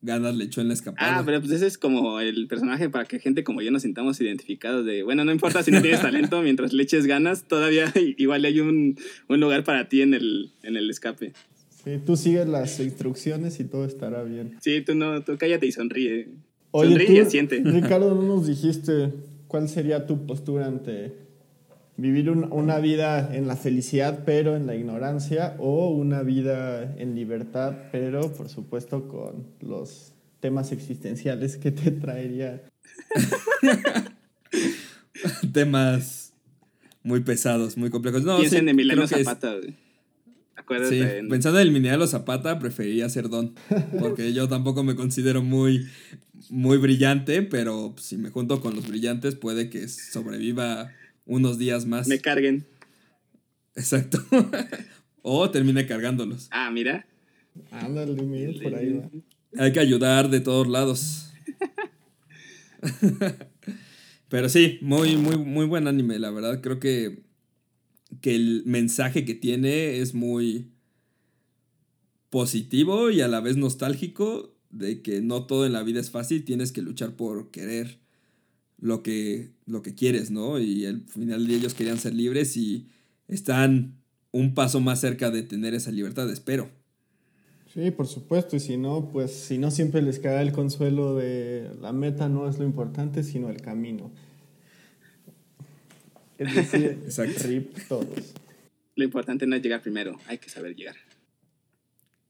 ganas le echó en la escapada. Ah, pero pues ese es como el personaje para que gente como yo nos sintamos identificados de, bueno, no importa si no tienes talento, mientras le eches ganas, todavía igual hay un, un lugar para ti en el, en el escape. Sí, tú sigues las instrucciones y todo estará bien. Sí, tú no, tú cállate y sonríe. Oye, sonríe tú, y asiente. Ricardo, no nos dijiste cuál sería tu postura ante vivir un- una vida en la felicidad pero en la ignorancia o una vida en libertad pero por supuesto con los temas existenciales que te traería. Temas muy pesados, muy complejos. No, Piensa sí, en Emiliano creo que es- Zapata. Acuérdate. Sí, en- pensando en Emiliano Zapata, preferiría ser Don. Porque yo tampoco me considero muy, muy brillante, pero si me junto con los brillantes, puede que sobreviva unos días más. Me carguen. Exacto. o termine cargándolos. Ah, mira. Ándale, mira, por ahí va. Hay que ayudar de todos lados. Pero sí, muy, muy, muy buen anime, la verdad. Creo que, que el mensaje que tiene es muy positivo y a la vez nostálgico de que no todo en la vida es fácil, tienes que luchar por querer lo que, lo que quieres, ¿no? Y al final de ellos querían ser libres y están un paso más cerca de tener esa libertad, espero. Sí, por supuesto, y si no, pues si no siempre les queda el consuelo de la meta no es lo importante, sino el camino. Es decir, Exacto. rip todos. Lo importante no es llegar primero, hay que saber llegar.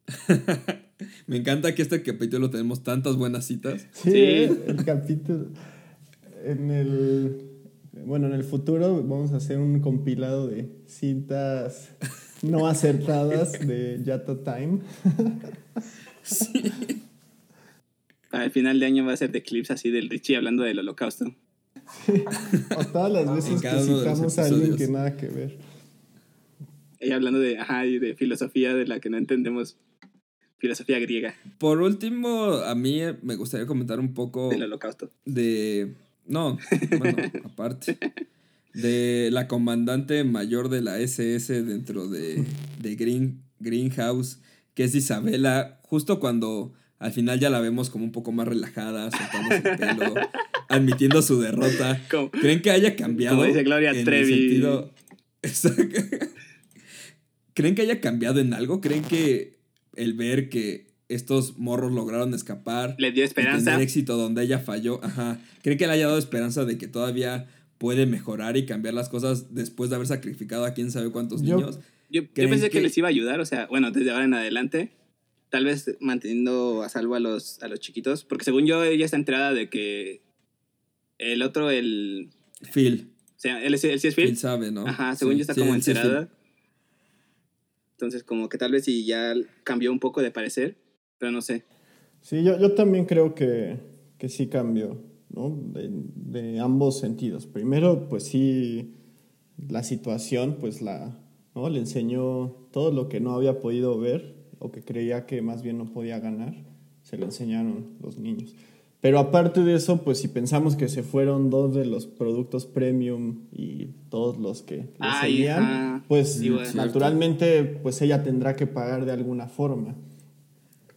Me encanta que este capítulo tenemos tantas buenas citas. Sí, Sí. el capítulo. En el. Bueno, en el futuro vamos a hacer un compilado de cintas no acertadas de Yato Time. Para el final de año va a ser de clips así del Richie hablando del holocausto. O todas las veces que citamos a alguien que nada que ver. Ella hablando de, ajá, y de filosofía de la que no entendemos. Filosofía griega Por último, a mí me gustaría comentar un poco del holocausto. de... No, bueno, aparte. De la comandante mayor de la SS dentro de, de Green, Greenhouse, que es Isabela, justo cuando al final ya la vemos como un poco más relajada, soltándose el pelo, admitiendo su derrota. ¿Creen que haya cambiado? Como dice Gloria en el Trevi. sentido-. ¿Creen que haya cambiado en algo? ¿Creen que el ver que estos morros lograron escapar Le dio y esperanza. tener éxito donde ella falló, ajá, ¿creen que le haya dado esperanza de que todavía puede mejorar y cambiar las cosas después de haber sacrificado a quién sabe cuántos Yo- niños? Yo, yo ¿Creen pensé que... que- les iba a ayudar, o sea, bueno, desde ahora en adelante, tal vez manteniendo a salvo a los, a los chiquitos, porque según yo ella está enterada de que el otro, el... Phil, O sea, él, es- él sí es Phil, Phil. sabe, ¿no? Ajá, según Sí, yo está sí, como sí es enterada. Entonces, como que tal vez si ya cambió un poco de parecer, pero no sé. Sí, yo, yo también creo que, que sí cambió, ¿no? De, de ambos sentidos. Primero, pues sí, la situación, pues la, ¿no? Le enseñó todo lo que no había podido ver o que creía que más bien no podía ganar, se lo enseñaron los niños. Pero aparte de eso, pues si pensamos que se fueron dos de los productos premium y todos los que le Ay, seguían, ajá. pues Sí, bueno. naturalmente pues ella tendrá que pagar de alguna forma.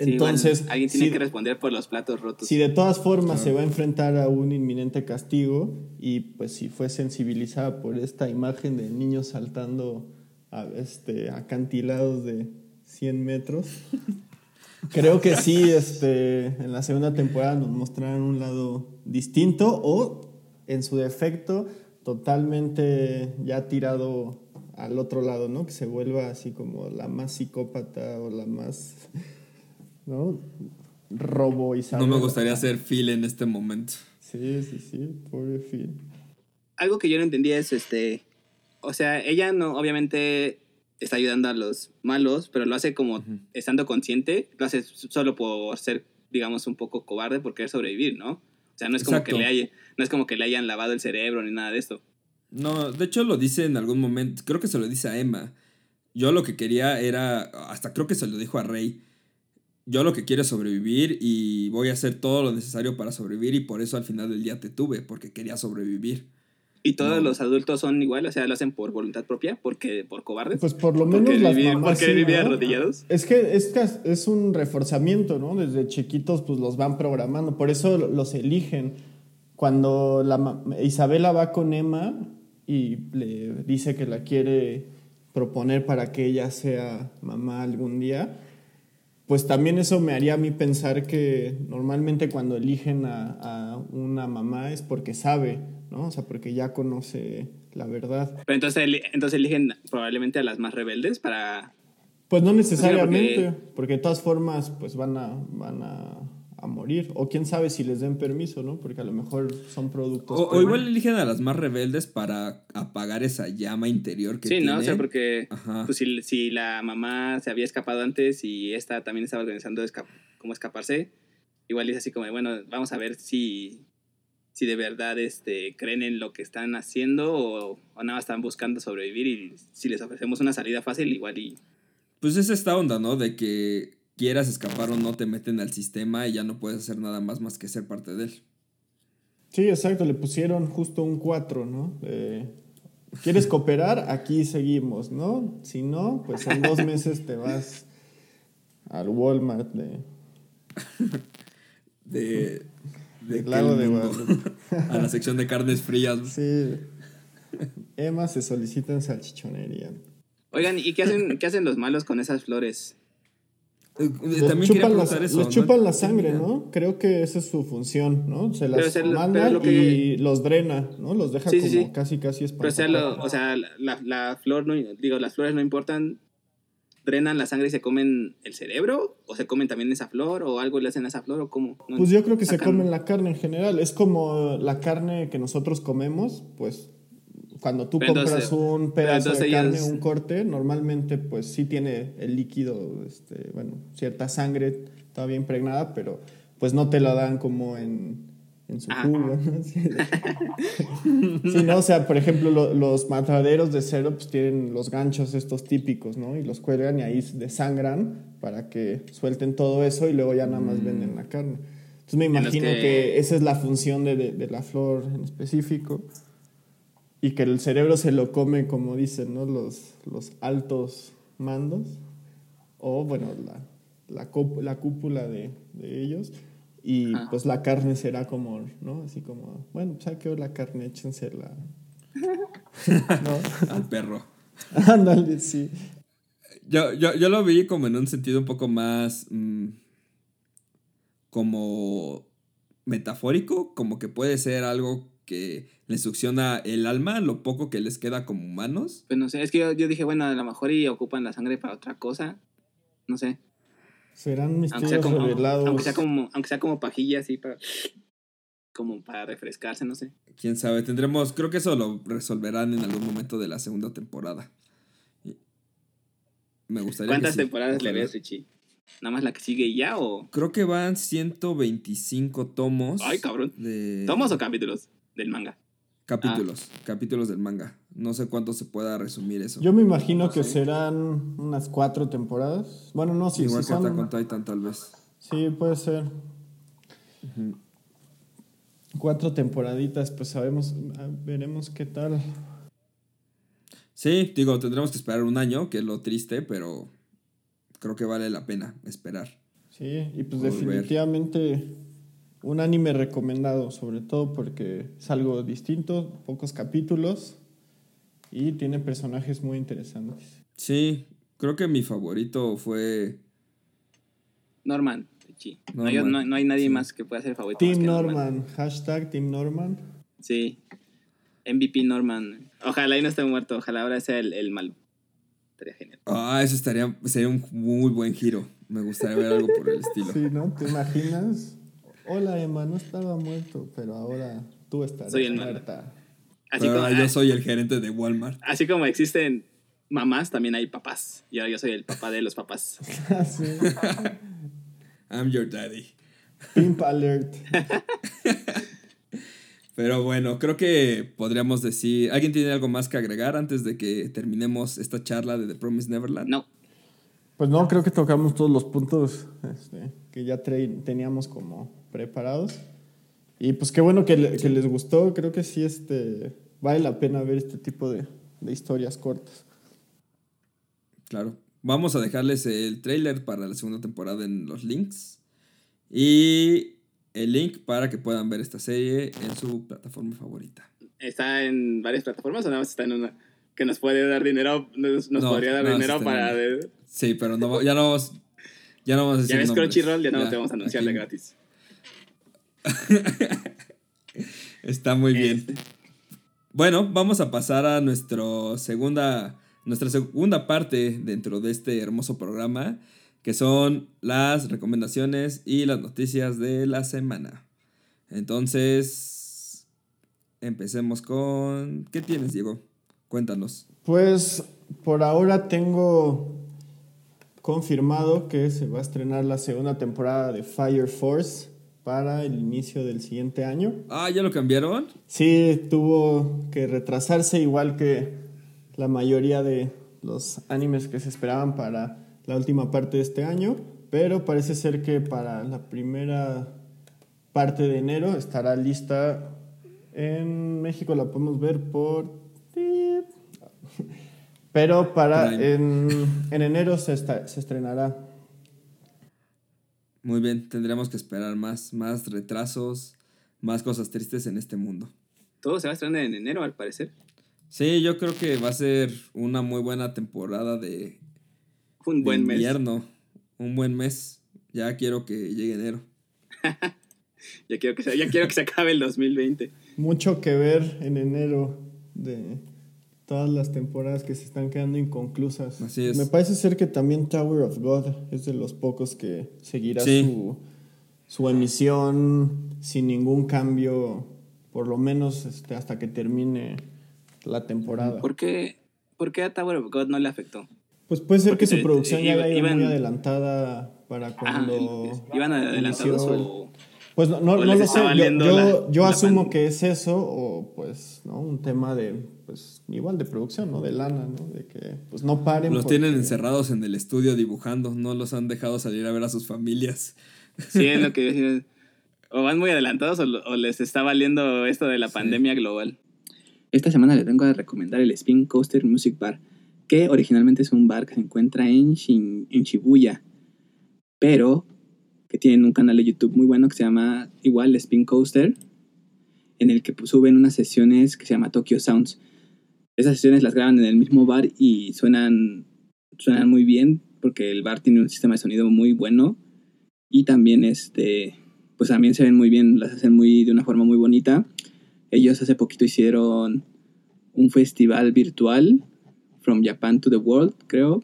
Sí, igual, Entonces, alguien tiene si- que responder por los platos rotos. si de todas formas se va a enfrentar a un inminente castigo y pues si fue sensibilizada por esta imagen de niños saltando a este, acantilados de 100 metros, creo que sí este, en la segunda temporada nos mostraron un lado distinto o en su defecto totalmente ya tirado al otro lado, ¿no? Que se vuelva así como la más psicópata o la más, ¿no? Robo y No me gustaría ser Phil en este momento. Sí, sí, sí, pobre Phil. algo que yo no entendía es este. O sea, ella no, obviamente está ayudando a los malos, pero lo hace como estando consciente, lo hace solo por ser, digamos, un poco cobarde por querer sobrevivir, ¿no? O sea, no es como que le haya, no es como que le hayan lavado el cerebro ni nada de esto. No, de hecho lo dice en algún momento, creo que se lo dice a Emma. Yo lo que quería era, hasta creo que se lo dijo a Rey, yo lo que quiero es sobrevivir y voy a hacer todo lo necesario para sobrevivir y por eso al final del día te tuve, porque quería sobrevivir. ¿Y todos los adultos son igual? O sea, lo hacen por voluntad propia, porque por cobardes. Pues por lo menos las mamás porque vivir arrodillados. Es que es, es un reforzamiento, ¿no? Desde chiquitos pues los van programando, por eso los eligen. Cuando la, Isabela va con Emma y le dice que la quiere proponer para que ella sea mamá algún día, pues también eso me haría a mí pensar que normalmente cuando eligen a, a una mamá es porque sabe ¿no? O sea, porque ya conoce la verdad. Pero entonces, entonces eligen probablemente a las más rebeldes para... Pues no necesariamente, porque... de todas formas pues van a, van a, morir. O quién sabe si les den permiso, ¿no? Porque a lo mejor son productos... O, igual eligen a las más rebeldes para apagar esa llama interior que sí, ¿no? O sea, porque pues, si, si, la mamá se había escapado antes y esta también estaba organizando cómo escaparse, igual es así como, bueno, vamos a ver si si de verdad este, creen en lo que están haciendo o, nada más están buscando sobrevivir y si les ofrecemos una salida fácil igual y... Pues es esta onda, ¿no? De que quieras escapar o no te meten al sistema y ya no puedes hacer nada más más que ser parte de él. Sí, exacto, le pusieron justo un 4, ¿no? ¿Quieres cooperar? Aquí seguimos, ¿no? Si no, pues en dos meses te vas al Walmart de... de de lago de Guadalupe. a la sección de carnes frías. Sí. Emma se solicita en salchichonería. Oigan, ¿y qué hacen, qué hacen los malos con esas flores? Eh, también chupan la, eso, les chupan la sangre, ¿no? Creo que esa es su función, ¿no? Se las manda y los drena, ¿no? Los deja como casi, casi Pero o sea, o sea la, la, flor, no, digo, las flores no importan drenan la sangre y se comen el cerebro? ¿O se comen también esa flor? ¿O algo le hacen a esa flor? ¿O cómo? pues yo creo que se comen la carne en general. Es como la carne que nosotros comemos, pues cuando tú compras un pedazo de carne, un corte, normalmente pues sí tiene el líquido, este, bueno, cierta sangre todavía impregnada, pero pues no te la dan como en en su jugo, ¿no? Sí, ¿no? O sea, por ejemplo, los mataderos de cerdo pues tienen los ganchos estos típicos, ¿no? Y los cuelgan y ahí desangran para que suelten todo eso y luego ya nada más venden la carne. Entonces me imagino que... esa es la función de, de, la flor en específico y que el cerebro se lo come, como dicen, ¿no? Los, los altos mandos o, bueno, la, la, la cúpula de, de ellos y pues la carne será como, ¿no? Así como, bueno, saqueo la carne, échensela. ¿No? Al perro. Ándale, sí. Yo, yo, yo, lo vi como en un sentido un poco más mm, como metafórico, como que puede ser algo que les succiona el alma, lo poco que les queda como humanos. Pues no sé, es que yo, yo dije, bueno, a lo mejor y ocupan la sangre para otra cosa, no sé. Serán misterios aunque revelados. Aunque sea como, aunque sea como pajilla así para. Como para refrescarse, no sé. Quién sabe, tendremos. Creo que eso lo resolverán en algún momento de la segunda temporada. Me gustaría. ¿Cuántas temporadas le ves, Richie? ¿Nada más la que sigue ya o.? Creo que van 125 tomos. Ay, cabrón. ¿Tomos o capítulos del manga? Capítulos, capítulos del manga. No sé cuánto se pueda resumir eso. Yo me imagino que serán unas cuatro temporadas. Bueno, no, si Igual que son... con Titan, tal vez. Sí, puede ser. Cuatro temporaditas, pues sabemos, ah, veremos qué tal. Sí, digo, tendremos que esperar un año, que es lo triste, pero creo que vale la pena esperar. Sí, y pues definitivamente un anime recomendado, sobre todo porque es algo distinto, pocos capítulos y tiene personajes muy interesantes. Sí, creo que mi favorito fue... Norman. No, hay, no, hay nadie más que pueda ser favorito. Team Norman. hashtag Team Norman. Sí, MVP Norman. Ojalá y no esté muerto, ojalá ahora sea el, el malo. Estaría genial. Ah, eso estaría, sería un muy buen giro. Me gustaría ver algo por el estilo. Sí, ¿no? ¿Te imaginas? Hola Emma, no estaba muerto, pero ahora tú estás muerta. Así Pero como, ahora yo ah, soy el gerente de Walmart. así como existen mamás, también hay papás. Y ahora yo soy el papá de los papás. Así. I'm your daddy. Pimp alert. Pero bueno, creo que podríamos decir. ¿Alguien tiene algo más que agregar antes de que terminemos esta charla de The Promised Neverland? No, Pues no, creo que tocamos todos los puntos este, que ya teníamos como preparados. Y pues qué bueno que, le- que les gustó. Creo que sí este, vale la pena ver este tipo de, de historias cortas. Claro. Vamos a dejarles el trailer para la segunda temporada en los links. Y el link para que puedan ver esta serie en su plataforma favorita. está en varias plataformas o nada más está en una que nos puede dar dinero, nos, nos No, podría dar no, dinero para... Sí, pero no, ya no vamos. Ya no vamos a decir ya ves. Crunchyroll, ya no Ya, te vamos a anunciar de aquí gratis. Está muy bien. Este, Bueno, vamos a pasar a nuestro segunda, nuestra segunda parte dentro de este hermoso programa, que son las recomendaciones y las noticias de la semana. Entonces, empecemos con... ¿Qué tienes, Diego? Cuéntanos. Pues por ahora tengo confirmado que se va a estrenar la segunda temporada de Fire Force para el inicio del siguiente año. Ah, ¿ya lo cambiaron? Sí, tuvo que retrasarse igual que la mayoría de los animes que se esperaban para la última parte de este año, pero parece ser que para la primera parte de enero estará lista. En México la podemos ver por... Pero para en, en enero se, esta- se estrenará. Muy bien, tendremos que esperar más, más retrasos, más cosas tristes en este mundo. todo se va a estrenar en enero, al parecer. Sí, yo creo que va a ser una muy buena temporada de, Un de buen mes. invierno. Un buen mes. Ya quiero que llegue enero. Ya quiero, que se, ya quiero que se acabe el 2020. Mucho que ver en enero de todas las temporadas que se están quedando inconclusas. Así es. Me parece ser que también Tower of God es de los pocos que seguirá Sí. su, su emisión sin ningún cambio, por lo menos este, hasta que termine la temporada. ¿Por qué, por qué a Tower of God no le afectó? Pues puede ser Porque que su producción ya iba- haya ido iban- muy adelantada para Ah, cuando... ¿Iban adelantados? Pues no, no, ¿O no lo sé. Yo, yo- la- yo la asumo pan- que es eso, o pues, ¿no? Un tema de, pues, igual de producción, ¿no? De lana, ¿no? De que, pues, no paren. Los porque- tienen encerrados en el estudio dibujando, no los han dejado salir a ver a sus familias. Sí, es lo que yo decía. O van muy adelantados o, o les está valiendo esto de la Sí. pandemia global. Esta semana les vengo a recomendar el Spin Coaster Music Bar, que originalmente es un bar que se encuentra en, Shin- en Shibuya, pero que tienen un canal de YouTube muy bueno que se llama igual Spin Coaster, en el que pues, suben unas sesiones que se llama Tokyo Sounds. Esas sesiones las graban en el mismo bar y suenan, suenan muy bien porque el bar tiene un sistema de sonido muy bueno y también este pues también se ven muy bien las hacen muy de una forma muy bonita ellos hace poquito hicieron un festival virtual from Japan to the world creo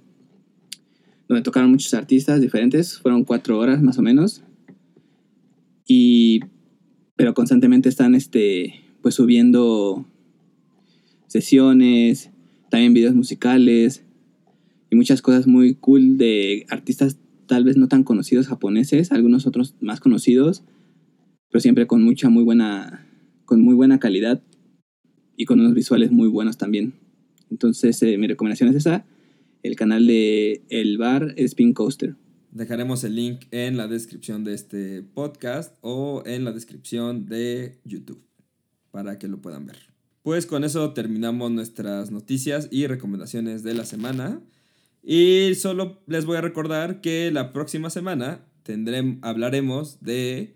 donde tocaron muchos artistas diferentes fueron cuatro horas más o menos y pero constantemente están este pues subiendo sesiones también videos musicales y muchas cosas muy cool de artistas tal vez no tan conocidos japoneses, algunos otros más conocidos, pero siempre con mucha muy buena con muy buena calidad y con unos visuales muy buenos también. Entonces, eh, mi recomendación es esa, el canal de El Bar Spin Coaster. Dejaremos el link en la descripción de este podcast o en la descripción de YouTube para que lo puedan ver. Pues con eso terminamos nuestras noticias y recomendaciones de la semana. Y solo les voy a recordar que la próxima semana tendremos, hablaremos de...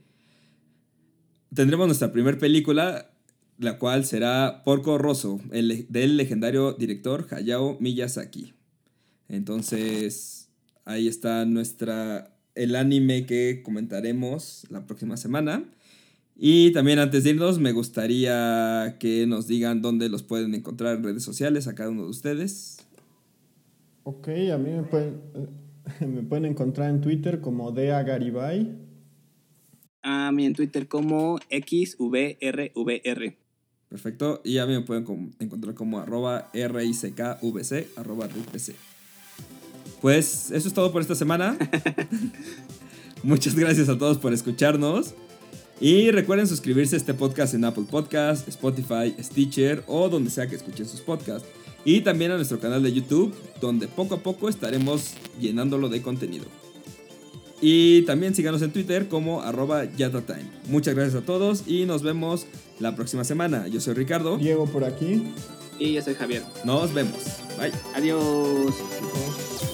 Tendremos nuestra primera película, la cual será Porco Rosso, el del legendario director Hayao Miyazaki. Entonces, ahí está nuestra el anime que comentaremos la próxima semana. Y también antes de irnos, me gustaría que nos digan dónde los pueden encontrar en redes sociales a cada uno de ustedes. Ok, a mí me pueden, me pueden encontrar en Twitter como Dea Garibay. A mí en Twitter como XVRVR. Perfecto. Y a mí me pueden encontrar como arroba rickvc, arroba rickvc. Pues eso es todo por esta semana. Muchas gracias a todos por escucharnos. Y recuerden suscribirse a este podcast en Apple Podcast, Spotify, Stitcher o donde sea que escuchen sus podcasts. Y también a nuestro canal de YouTube, donde poco a poco estaremos llenándolo de contenido. Y también síganos en Twitter como arroba yatatime. Muchas gracias a todos y nos vemos la próxima semana. Yo soy Ricardo. Diego por aquí. Y yo soy Javier. Nos vemos. Bye. Adiós. Chicos.